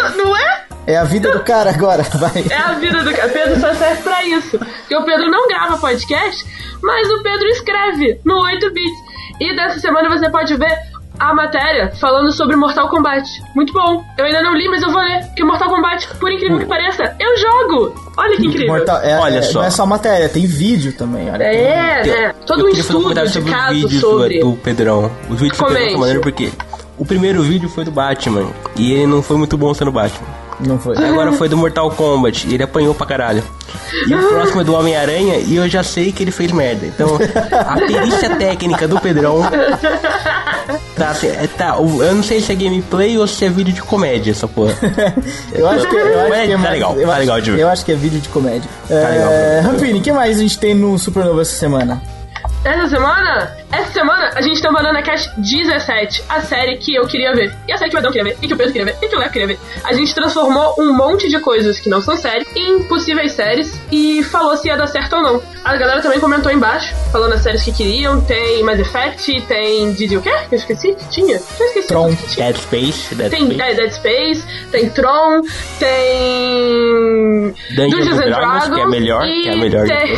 Ah, não é? É a vida do cara agora, vai. É a vida do cara. Pedro só serve pra isso. Porque o Pedro não grava podcast, mas o Pedro escreve no 8 bits. E dessa semana você pode ver a matéria falando sobre Mortal Kombat. Muito bom. Eu ainda não li, mas eu vou ler. Porque Mortal Kombat, por incrível que pareça, eu jogo. Olha que incrível. Mortal- é, Olha é- só. Não é só matéria, tem vídeo também. Olha. É, né? Todo Eu um estudo de sobre os caso vídeos sobre. do, do Pedrão. Os vídeos do Pedrão são maneiros porque o primeiro vídeo foi do Batman e ele não foi muito bom sendo Batman. Não foi. Agora foi do Mortal Kombat, e ele apanhou pra caralho. E o próximo é do Homem-Aranha, e eu já sei que ele fez merda. Então, a perícia técnica do Pedrão. Tá, é, tá, eu não sei se é gameplay ou se é vídeo de comédia, essa porra. Eu acho que, eu acho que é tá mais- legal, eu tá acho- legal de ver. Eu acho que é vídeo de comédia. Tá legal, é, tá Rampini, o que mais a gente tem no Supernova essa semana? Essa semana, essa semana a gente tá Banana Cash 17, a série que eu queria ver. E a série que o Edão queria ver, e que o Pedro queria ver, e que o Léo queria ver. A gente transformou um monte de coisas que não são séries em possíveis séries e falou se ia dar certo ou não. A galera também comentou embaixo, falando as séries que queriam. Tem Mass Effect, tem Didi o quê? Que eu esqueci? Tinha? Já esqueci. Tron. tinha. Dead Space, Dead Tem Space. é, Dead Space, tem Tron, tem Dungeons and Dragons, que é melhor, e que é a melhor tem...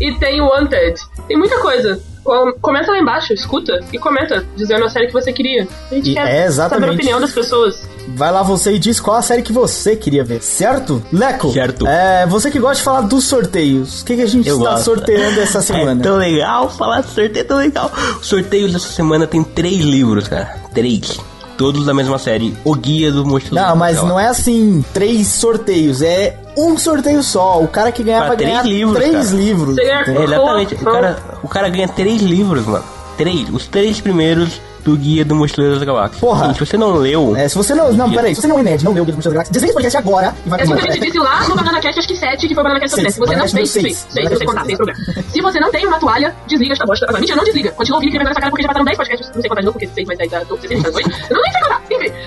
e tem Wanted. Tem muita coisa. Com- Comenta lá embaixo, escuta e comenta, dizendo a série que você queria. A gente E- quer é, exatamente. saber a opinião das pessoas. Vai lá você e diz qual a série que você queria ver, certo? Leco, Certo. É, você que gosta de falar dos sorteios, o que, que a gente Eu está gosto. sorteando essa É semana? tão legal falar de sorteio, é tão legal. Os sorteios dessa semana tem três livros, cara. Três. Todos da mesma série. O Guia do Monstro Não, mas não é assim, três sorteios, é um sorteio só. O cara que ganhar Pra vai três ganhar livros, três cara. livros. É, exatamente. O cara, o cara ganha três livros, mano. Três. Os três primeiros do Guia do Mochileiro das Galáxias. Porra. Sim, se você não leu... É, se você não. Não, peraí, se você não é nerd, não leu o Guia dos Galáxias, desliga esse podcast agora e vai É pro como a gente disse lá no Banana Cast, acho que 7, que foi o Banana Cast sobre Seis. Se você não tem, Cast número seis, seis. seis, eu sei contar, sem problema. Se você não tem uma toalha, desliga esta bosta. Agora, mentira, não desliga. Continua ouvindo que vai nessa cara porque já passaram 10 podcasts. Não sei contar de novo, porque 6 vai sair da 12, 16, 18. Eu não nem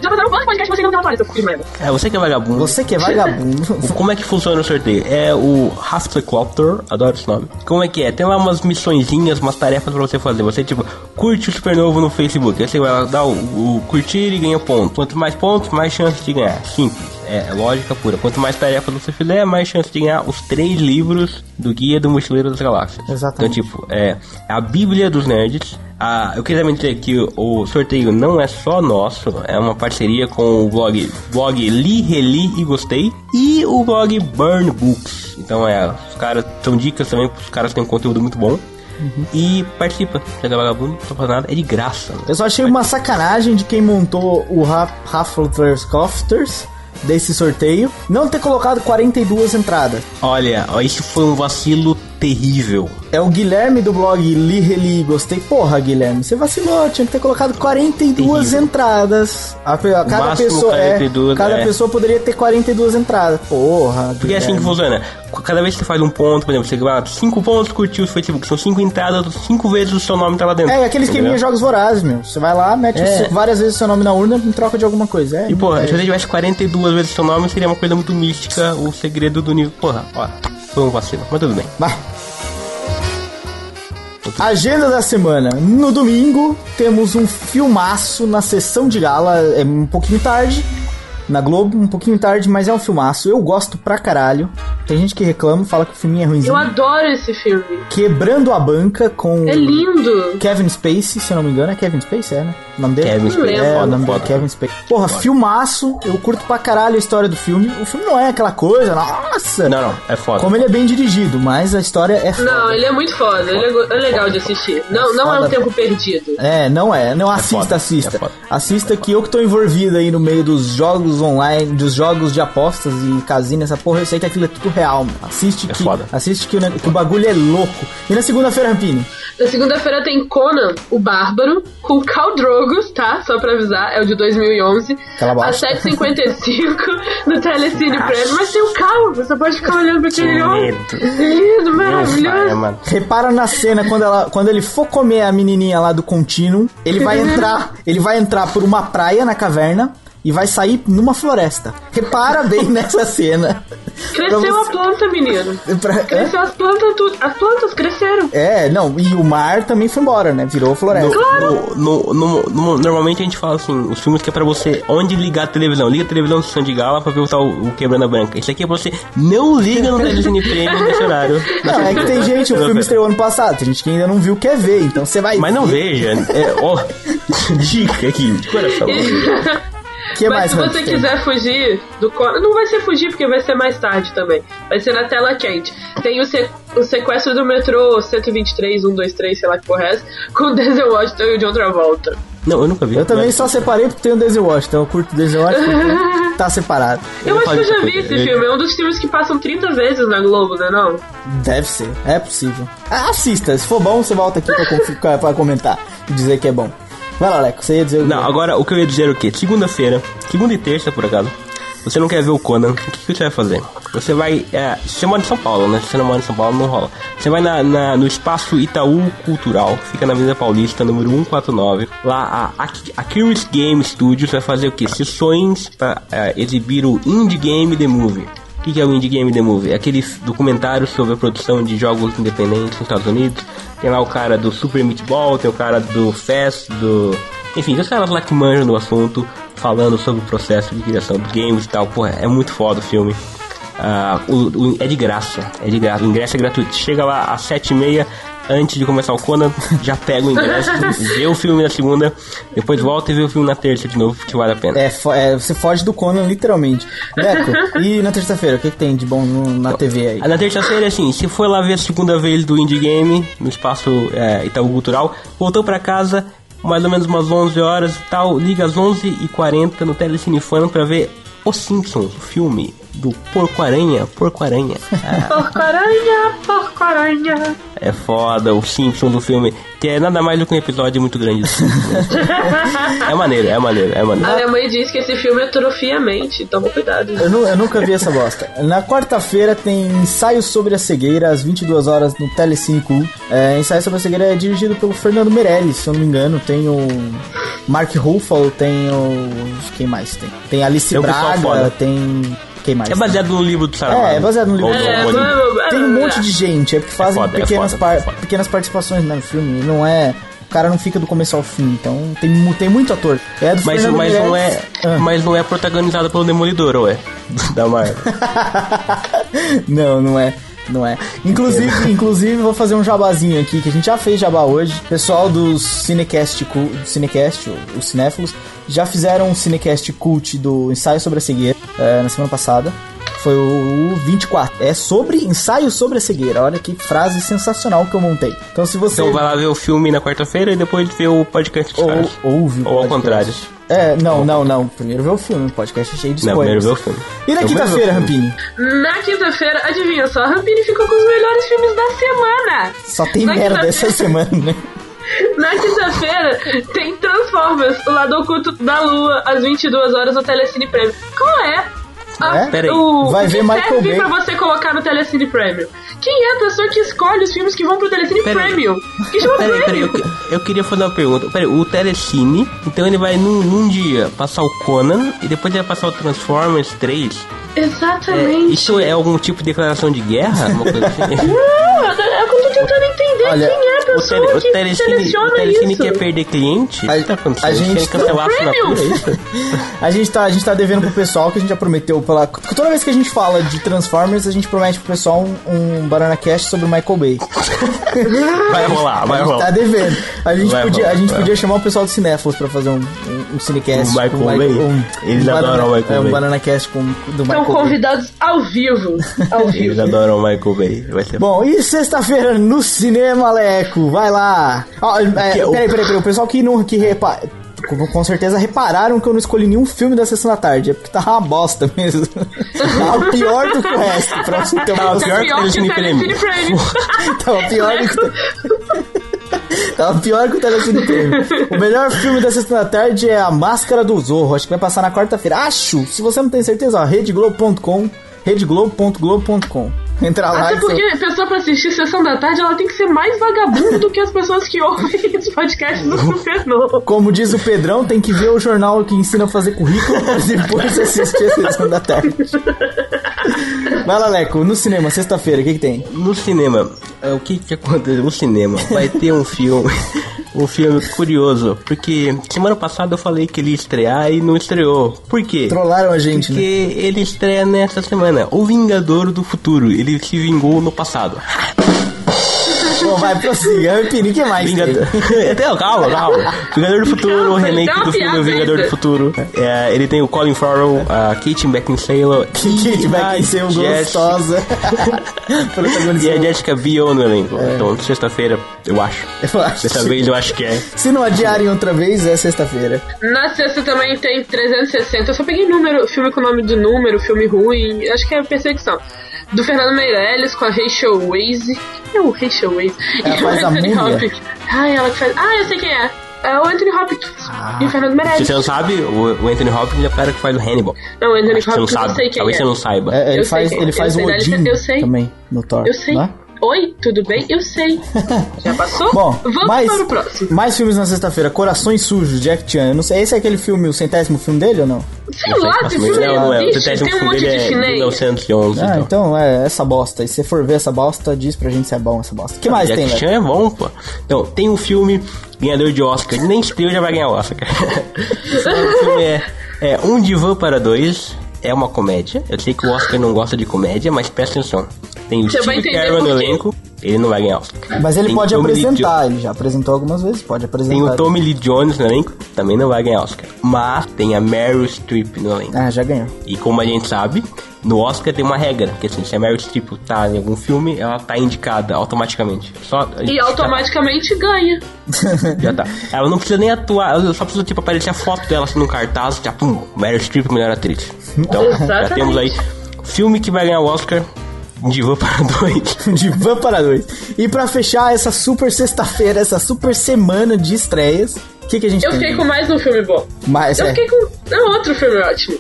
já passaram quantos podcasts você não tem uma seu filho de merda. É, você que é vagabundo. Você que é vagabundo. Como é que funciona o sorteio? É o Half-Clopter, adoro esse nome. Como é que é? Tem lá umas missõezinhas, umas tarefas pra você fazer. Você, tipo, curte o Supernovo no Facebook. Aí você vai lá dar o, o curtir e ganha ponto. Quanto mais pontos, mais chance de ganhar. Simples. É, é lógica pura. Quanto mais tarefas você fizer, mais chance de ganhar os três livros do Guia do Mochileiro das Galáxias. Exatamente. Então, tipo, é a Bíblia dos Nerds. Ah, eu queria também dizer que o, sorteio não é só nosso, é uma parceria com o blog, blog Li, Reli e Gostei e o blog Burn Books. Então, é, os caras são dicas também, os caras têm um conteúdo muito bom. E participa, chega vagabundo, não fazendo nada, é de graça. mano. Eu só achei uma sacanagem de quem montou o Hufflepuff Cofters desse sorteio não ter colocado 42 entradas. Olha, isso foi um vacilo terrível. É o Guilherme do blog Li Reli Gostei. Porra, Guilherme, você vacilou. Tinha que ter colocado 42 Terrível. entradas. A, a cada pessoa 42, é, cada é. pessoa poderia ter 42 entradas. Porra, Porque é assim que Guilherme. funciona. Cada vez que você faz um ponto, por exemplo, você vai 5 pontos, curtiu o Facebook, são 5 entradas, 5 vezes o seu nome tá lá dentro. É, e aquele esqueminha Entendeu? jogos vorazes, meu. Você vai lá, mete É. várias vezes o seu nome na urna em troca de alguma coisa. É, E porra, é. se você tivesse 42 vezes o seu nome, seria uma coisa muito mística, o segredo do nível. Porra, ó, foi um vacilo, mas tudo bem. Vai. Agenda da semana. No domingo temos um filmaço na sessão de gala, é um pouquinho tarde, na Globo, um pouquinho tarde, mas é um filmaço. Eu gosto pra caralho. Tem gente que reclama, fala que o filminho é ruimzinho. Eu adoro esse filme. Quebrando a banca com É lindo. Kevin Spacey, se eu não me engano, é Kevin Spacey, é, né? O nome dele? Kevin Spacey, É, foda, o nome dele é foda. Kevin Spacey. Porra, filmaço. Eu curto pra caralho a história do filme. O filme não é aquela coisa, nossa. Não, não, é foda. Como ele é bem dirigido, mas a história é foda. Não, ele é muito foda. Ele é, é legal de assistir. Não, não é Foda, um tempo perdido. É, não é. Não assista, foda, assista. é foda. assista que eu que tô envolvido aí no meio dos jogos online, dos jogos de apostas e casino, essa porra, eu sei que aquilo é tudo real, mano. Assiste É que. foda. Assiste que o, que o bagulho é louco. E na segunda-feira, Rampini? Na segunda-feira tem Conan, o Bárbaro, com Khal Drogos, tá? Só pra avisar, é o de 2011. Aquela bosta. Às 7h55 no Telecine Premium. Mas tem o Khal, você pode ficar olhando pra aquele Que homem. Lindo, maravilhoso. mano. Repara na cena quando, ela, quando ele for comer a menininha lá do contínuo, ele vai entrar, ele vai entrar por uma praia na caverna e vai sair numa floresta. Repara bem nessa cena. Cresceu Pra a você- planta, menino. pra- é? Cresceu as plantas, tudo. As plantas cresceram. É, não, e o mar também foi embora, né? Virou floresta. No, no- no- no- normalmente a gente fala assim, os filmes que é pra você onde ligar a televisão. Liga a televisão no sessão de gala pra ver o tal o Quebrando a Branca. Isso aqui é pra você não liga no Telecine Premium nesse horário. Não, é que tem gente, o filme estreou ano passado, tem gente que ainda não viu quer ver, então você vai Mas não ver. veja. É, ó, dica aqui, de coração. Que Mas mais, se você tem? quiser fugir do não vai ser fugir porque vai ser mais tarde também. Vai ser na tela quente. Tem o, se- o sequestro do metrô 123, 123, sei lá que porra é essa, com o Denzel Washington e o John Travolta. Não, eu nunca vi. Eu também só separei porque tem o Denzel Washington, eu curto o Denzel Washington, porque tá separado. Eu, Eu acho que eu já vi esse eu- filme. É um dos filmes que passam 30 vezes na Globo, né não? Deve ser, é possível. Ah, Assista, se for bom, você volta aqui pra, pra comentar e dizer que é bom. Vai lá, você ia dizer o Não, agora o que eu ia dizer é o quê? Segunda-feira, segunda e terça por acaso, você não quer ver o Conan, o que, que você vai fazer? Você vai. É, você mora em São Paulo, né? Se você não mora em São Paulo, não rola. Você vai na, na- no espaço Itaú Cultural, fica na Avenida Paulista, número 149. Lá a, a, a Curious Game Studios vai fazer o quê? Sessões para exibir o Indie Game The Movie. O que, que é o Indie Game The Movie? É aquele f- documentário sobre a produção de jogos independentes nos Estados Unidos. Tem lá o cara do Super Meatball, tem o cara do Fast, do. Enfim, tem os caras lá que manjam do assunto, falando sobre o processo de criação dos games e tal. Porra, é muito foda o filme. Ah, o, o- é de graça, é de graça. O ingresso é gratuito. Chega lá às sete e meia, antes de começar o Conan, já pega o ingresso, vê o filme na segunda, depois volta e vê o filme na terça de novo, que vale a pena. É, é, você foge do Conan, literalmente. Leco, e na terça-feira, o que, que tem de bom no- na TV aí? Na terça-feira, assim, se for lá ver a segunda vez do Indie Game, no espaço é, Itaú Cultural, voltou pra casa, mais ou menos umas 11 horas e tal, liga às 11h40 no Telecine Fun pra ver Os Simpsons, o filme do Porco-Aranha, Porco-Aranha. Porco-aranha, porco-aranha. É foda, o Simpsons, o filme, que é nada mais do que um episódio muito grande. do é maneiro, é maneiro, é maneiro. A minha mãe diz que esse filme atrofia a mente, toma cuidado. Eu, eu nunca vi essa bosta. Na quarta-feira tem ensaio sobre a cegueira, às 22 horas no Telecine Cool. É, ensaio sobre a cegueira é dirigido pelo Fernando Meirelles, se eu não me engano. Tem o Mark Ruffalo, tem o. Quem mais tem? Tem Alice Tem Braga, tem. Quem mais? É baseado no livro do Saramago. É, é baseado no livro do É, vamos- Tem um monte de gente, é porque fazem foda, é pequenas, foda, par- é foda. pequenas participações né, no filme. Não é. O cara não fica do começo ao fim, então tem, tem muito ator. É do Mas, Fernando mas, não é. Ah. mas não é protagonizado pelo Demolidor, ou é? Da Marvel. não, não é. Não é. Inclusive, inclusive, vou fazer um jabazinho aqui, que a gente já fez jabá hoje. Pessoal do Cinecast, Cinecast os cinéfilos, já fizeram um Cinecast Cult do Ensaio sobre a Cegueira é, na semana passada. Foi o 24. É sobre ensaio sobre a cegueira. Olha que frase sensacional que eu montei. Então, se você. Então vai lá ver o filme na quarta-feira e depois ver o podcast ou, ouve Ou ao podcast. contrário. É, não, não, não. Primeiro vê o filme, o podcast é cheio de Não, primeiro spoilers. ver o filme. E na quinta-feira. Rampini? Na quinta-feira, adivinha só, a Rampini ficou com os melhores filmes da semana. Só tem Na merda essa semana, né? Na quinta-feira tem Transformers, o lado oculto da lua, às 22 horas no Telecine Prêmio. Qual é? A- É? Peraí. o, Vai ver Michael Bay. pra você colocar no Telecine Prêmio? Quem é a pessoa que escolhe os filmes que vão pro Telecine Peraí. Premium? Que chama Peraí, peraí, Premium? eu, que- eu queria fazer uma pergunta. Peraí, o Telecine, então ele vai num, num dia passar o Conan e depois ele vai passar o Transformers 3. É, Exatamente. isso é algum tipo de declaração de guerra? Uma coisa assim? Não, é que eu tô tentando entender Olha, quem é a o, pessoa o que Telecine, o seleciona telecine isso. quer perder cliente? A- O que tá acontecendo? a gente Quer cancelar a assinatura, é isso? A gente, tá, a gente tá devendo pro pessoal que a gente já prometeu. Pela... Toda vez que a gente fala de Transformers, a gente promete pro pessoal um, um Banana Cast sobre o Michael Bay. Vai rolar, vai a gente rolar. tá devendo. A gente Vai podia, rolar, a gente podia chamar o pessoal do Cinéfilos pra fazer um, um, um cinecast. O Michael Bay? Eles um adoram o Michael é, um Bay. Banana Cast com, do Estão Michael Bay. convidados ao vivo. Ao Eles vivo. adoram o Michael Bay. Vai ser Bom, e sexta-feira no cinema, Leco? Vai lá. Ó, é, Que- o- peraí, peraí, peraí. O pessoal que não que repa... com, certeza repararam que eu não escolhi nenhum filme da sessão da tarde. É porque tava uma bosta mesmo. tava pior do que o resto. Pra você ter uma Tava noção. pior que o Telecine o Premium. Premium. Tava pior do que. Tava pior que o Telecine Prêmio. O melhor filme da sexta da tarde é A Máscara do Zorro. Acho que vai passar na quarta-feira. Acho! Se você não tem certeza, ó, redeglobo.com. Entra lá Até e porque a pessoa pra assistir Sessão da Tarde, ela tem que ser mais vagabunda do que as pessoas que ouvem os podcasts do Super Novo. Como diz o Pedrão, tem que ver o jornal que ensina a fazer currículo pra depois assistir a sessão da tarde. Vai lá, Leco, no cinema, sexta-feira, o que, que tem? No cinema, é, o que que aconteceu? No cinema vai ter um filme, um filme curioso, porque semana passada eu falei que ele ia estrear e não estreou. Por quê? Trollaram a gente, Porque né? ele estreia nessa semana, O Vingador do Futuro. Ele se vingou no passado. Bom, vai, prossiga. Rampini, o que mais? Vingador. Não, calma, calma. Vingador do Futuro, o Calma, remake do filme Vingador do Futuro. É, ele tem o Colin Farrell, a Kate Beckinsale, Kate Beckinsale gostosa. e a. Jessica Biel no elenco. Então, sexta-feira, eu acho. Eu acho Dessa vez eu acho que é. Se não adiarem outra vez, é sexta-feira. Na sexta também tem 360. Eu só peguei número, filme com nome de número, filme ruim. Acho que é perseguição. Do Fernando Meirelles com a Rachel Weisz. É o Rachel Weisz. Ela e o faz a Anthony? Hopkins. Ah, ela que faz. Ah, eu sei quem é. É o Anthony Hopkins Ah. e o Fernando Se Meirelles. você não sabe, o, o Anthony Hopkins é o cara que faz o Hannibal. Não, o Anthony Acho que você não Hopkins eu sabe. sei quem Talvez é. você não saiba. É, ele Eu faz, quem- ele eu faz o Odin eu sei. também no Thor. Eu sei. né? Oi, tudo bem? Eu sei. Já passou? Bom, Vamos mais, para o próximo. mais filmes na sexta-feira. Corações Sujos, Jack Chan. Eu não sei, esse é aquele filme, o centésimo filme dele ou não? Sei lá, mas esse não, filme não é. O existe, centésimo tem um filme monte dele de é chinês. 1911. Ah, então. então é essa bosta. E se você for ver essa bosta, diz pra gente se é bom essa bosta. O que mais Jack tem, Chan velho? é bom, pô. Então, tem um filme ganhador de Oscar. Ele nem estreou já vai ganhar Oscar. o filme é, é Um Divã para Dois. É uma comédia. Eu sei que o Oscar não gosta de comédia, mas presta atenção. Tem o Você Steve Carell no elenco. Ele não vai ganhar Oscar. Mas ele Tem pode Tommy apresentar, ele já apresentou algumas vezes, pode apresentar. Tem o Tommy Lee Jones no elenco, também não vai ganhar Oscar. Mas tem a Meryl Streep no elenco. Ah, já ganhou. E como a gente sabe, no Oscar tem uma regra, que assim, se a Meryl Streep tá em algum filme, ela tá indicada automaticamente. Só, E automaticamente ganha. Já tá. Ela não precisa nem atuar, ela só precisa tipo aparecer a foto dela assim no cartaz, já pum, Meryl Streep melhor atriz. Então, já Exatamente. temos aí filme que vai ganhar o Oscar, Diva para dois. de Van para dois. E pra fechar essa super sexta-feira, essa super semana de estreias, o que, que a gente Eu tem? fiquei com mais um filme bom. Mais, Eu é. fiquei com. Não, outro filme ótimo.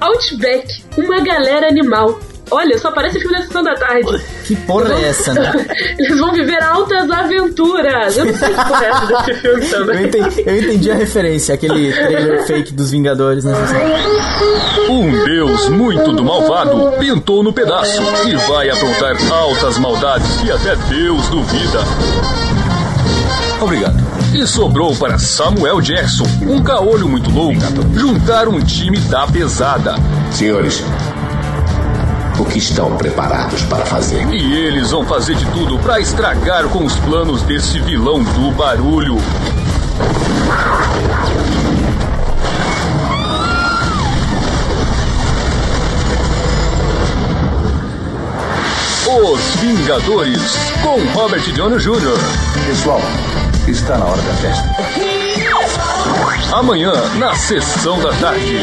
Outback, uma galera animal. Olha, só parece filme da sessão da tarde. Que porra é essa, né? Eles vão viver altas aventuras. Eu não sei que porra é essa desse filme Eu também. entendi, eu entendi a referência, aquele trailer fake dos Vingadores, né? Um deus muito do malvado pintou no pedaço e vai aprontar altas maldades que até Deus duvida. Obrigado. E sobrou para Samuel Jackson, um caolho muito louco, juntar um time da pesada. Senhores, que estão preparados para fazer? E eles vão fazer de tudo para estragar com os planos desse vilão do barulho. Os Vingadores, com Robert Downey Jr. Pessoal, está na hora da festa. Amanhã, na sessão da tarde.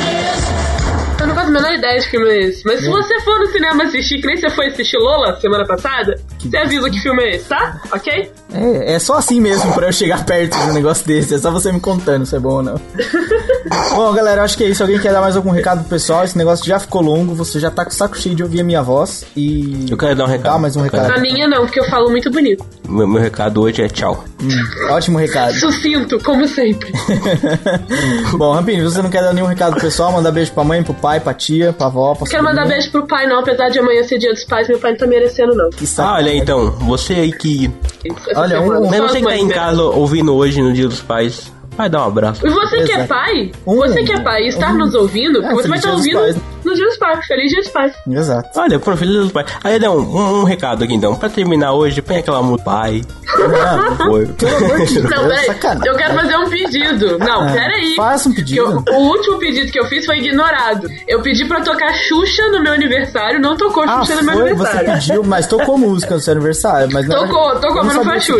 Eu não faço a menor ideia de filme é esse. Mas se você for no cinema assistir, que nem você foi assistir Lola semana passada, você avisa que filme é esse, tá? Ok? É, é só assim mesmo pra eu chegar perto de um negócio desse. É só você me contando se é bom ou não. bom, galera, acho que é isso. Alguém quer dar mais algum recado pro pessoal? Esse negócio já ficou longo. Você já tá com o saco cheio de ouvir a minha voz. E. Eu quero dar um recado. Dá mais um Eu quero- recado. A minha não, porque eu falo muito bonito. Meu, meu recado hoje é tchau. Hum, ótimo recado. Sucinto, como sempre. Bom, Rampini, você não quer dar nenhum recado pro pessoal? Mandar beijo pra mãe, pro pai, pra tia, pra avó, pra Quero mandar beijo pro pai, não, apesar de amanhã ser dia dos pais, meu pai não tá merecendo, não. Que Ah, olha aí, então, você aí que. Essa Olha, um- Só você que tá em casa ouvindo hoje no Dia dos Pais, vai dar um abraço. E você que é Exato. pai, você que é pai e está um- nos ouvindo, É, você vai estar ouvindo. No dia dos pais. Feliz dia dos pais. Exato. Olha, pro filho dos pais. Aí, Adão, um, um recado aqui então. Pra terminar hoje, põe aquela música pai. Não, Foi. pelo amor de Deus, Não, peraí. sacanagem. Eu quero fazer um pedido. Não, Ah, peraí. faça um pedido. eu- o último pedido que eu fiz foi ignorado. Eu pedi pra tocar Xuxa no meu aniversário, não tocou Ah, Xuxa no meu foi, você aniversário. pediu, mas tocou música no seu aniversário. Mas não- Tocou, eu tocou, não mas não foi a Xuxa.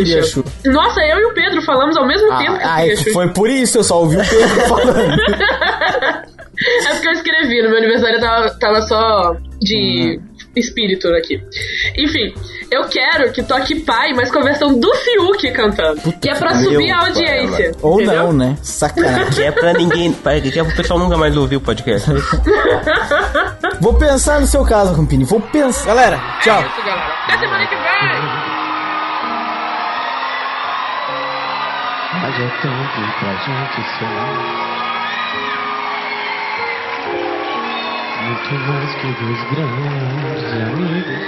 queria Nossa, eu e o Pedro falamos ao mesmo tempo que Ah, ah, Xuxa. foi por isso, eu só ouvi o Pedro falando. É porque eu escrevi, no meu aniversário tava, tava só de espírito aqui. Enfim, eu quero que toque pai, mas com a versão do Fiuk cantando. que é pra subir a audiência. Ou entendeu? não, né? Sacanagem. Que é pra ninguém. pra- Que é pro pessoal nunca mais ouvir o podcast. Vou pensar no seu caso, Rampini. Vou pensar. Galera, tchau. É isso, galera. Até semana que vem! Mas é tempo pra gente sonhar. Muito mais que dois grandes amigos.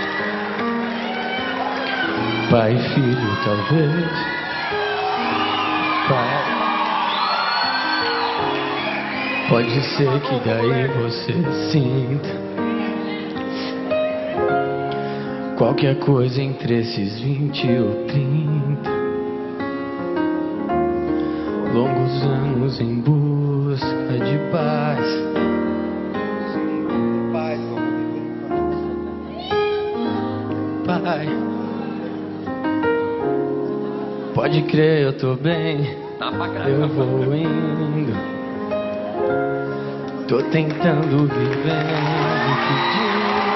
Pai e filho, talvez. Pai. Pode ser que daí você sinta qualquer coisa entre esses 20 ou 30 longos anos em busca de paz. Pai, pode crer, eu tô bem. Eu vou indo. Tô tentando vivendo, pedindo.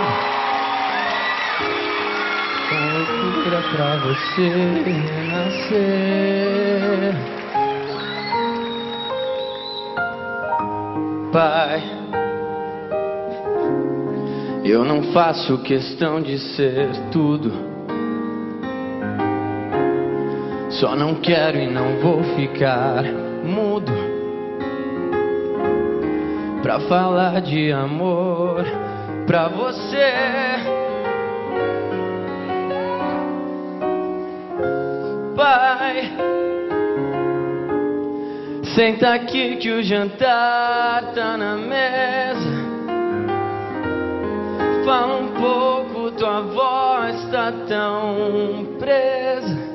Loucura pra você renascer. Pai, eu não faço questão de ser tudo. Só não quero e não vou ficar mudo pra falar de amor pra você. Pai. Senta aqui que o jantar tá na mesa. Fala um pouco, tua voz tá tão presa.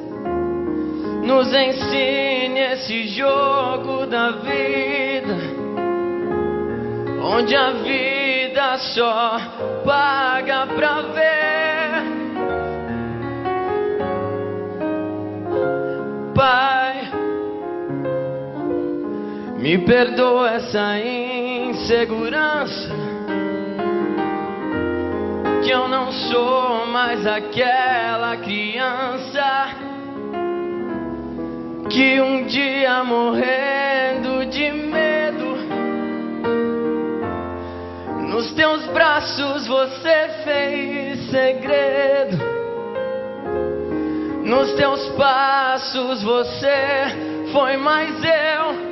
Nos ensine esse jogo da vida, onde a vida só paga pra ver. Pai. Me perdoa essa insegurança. Que eu não sou mais aquela criança. Que um dia morrendo de medo. Nos teus braços você fez segredo. Nos teus passos você foi mais eu.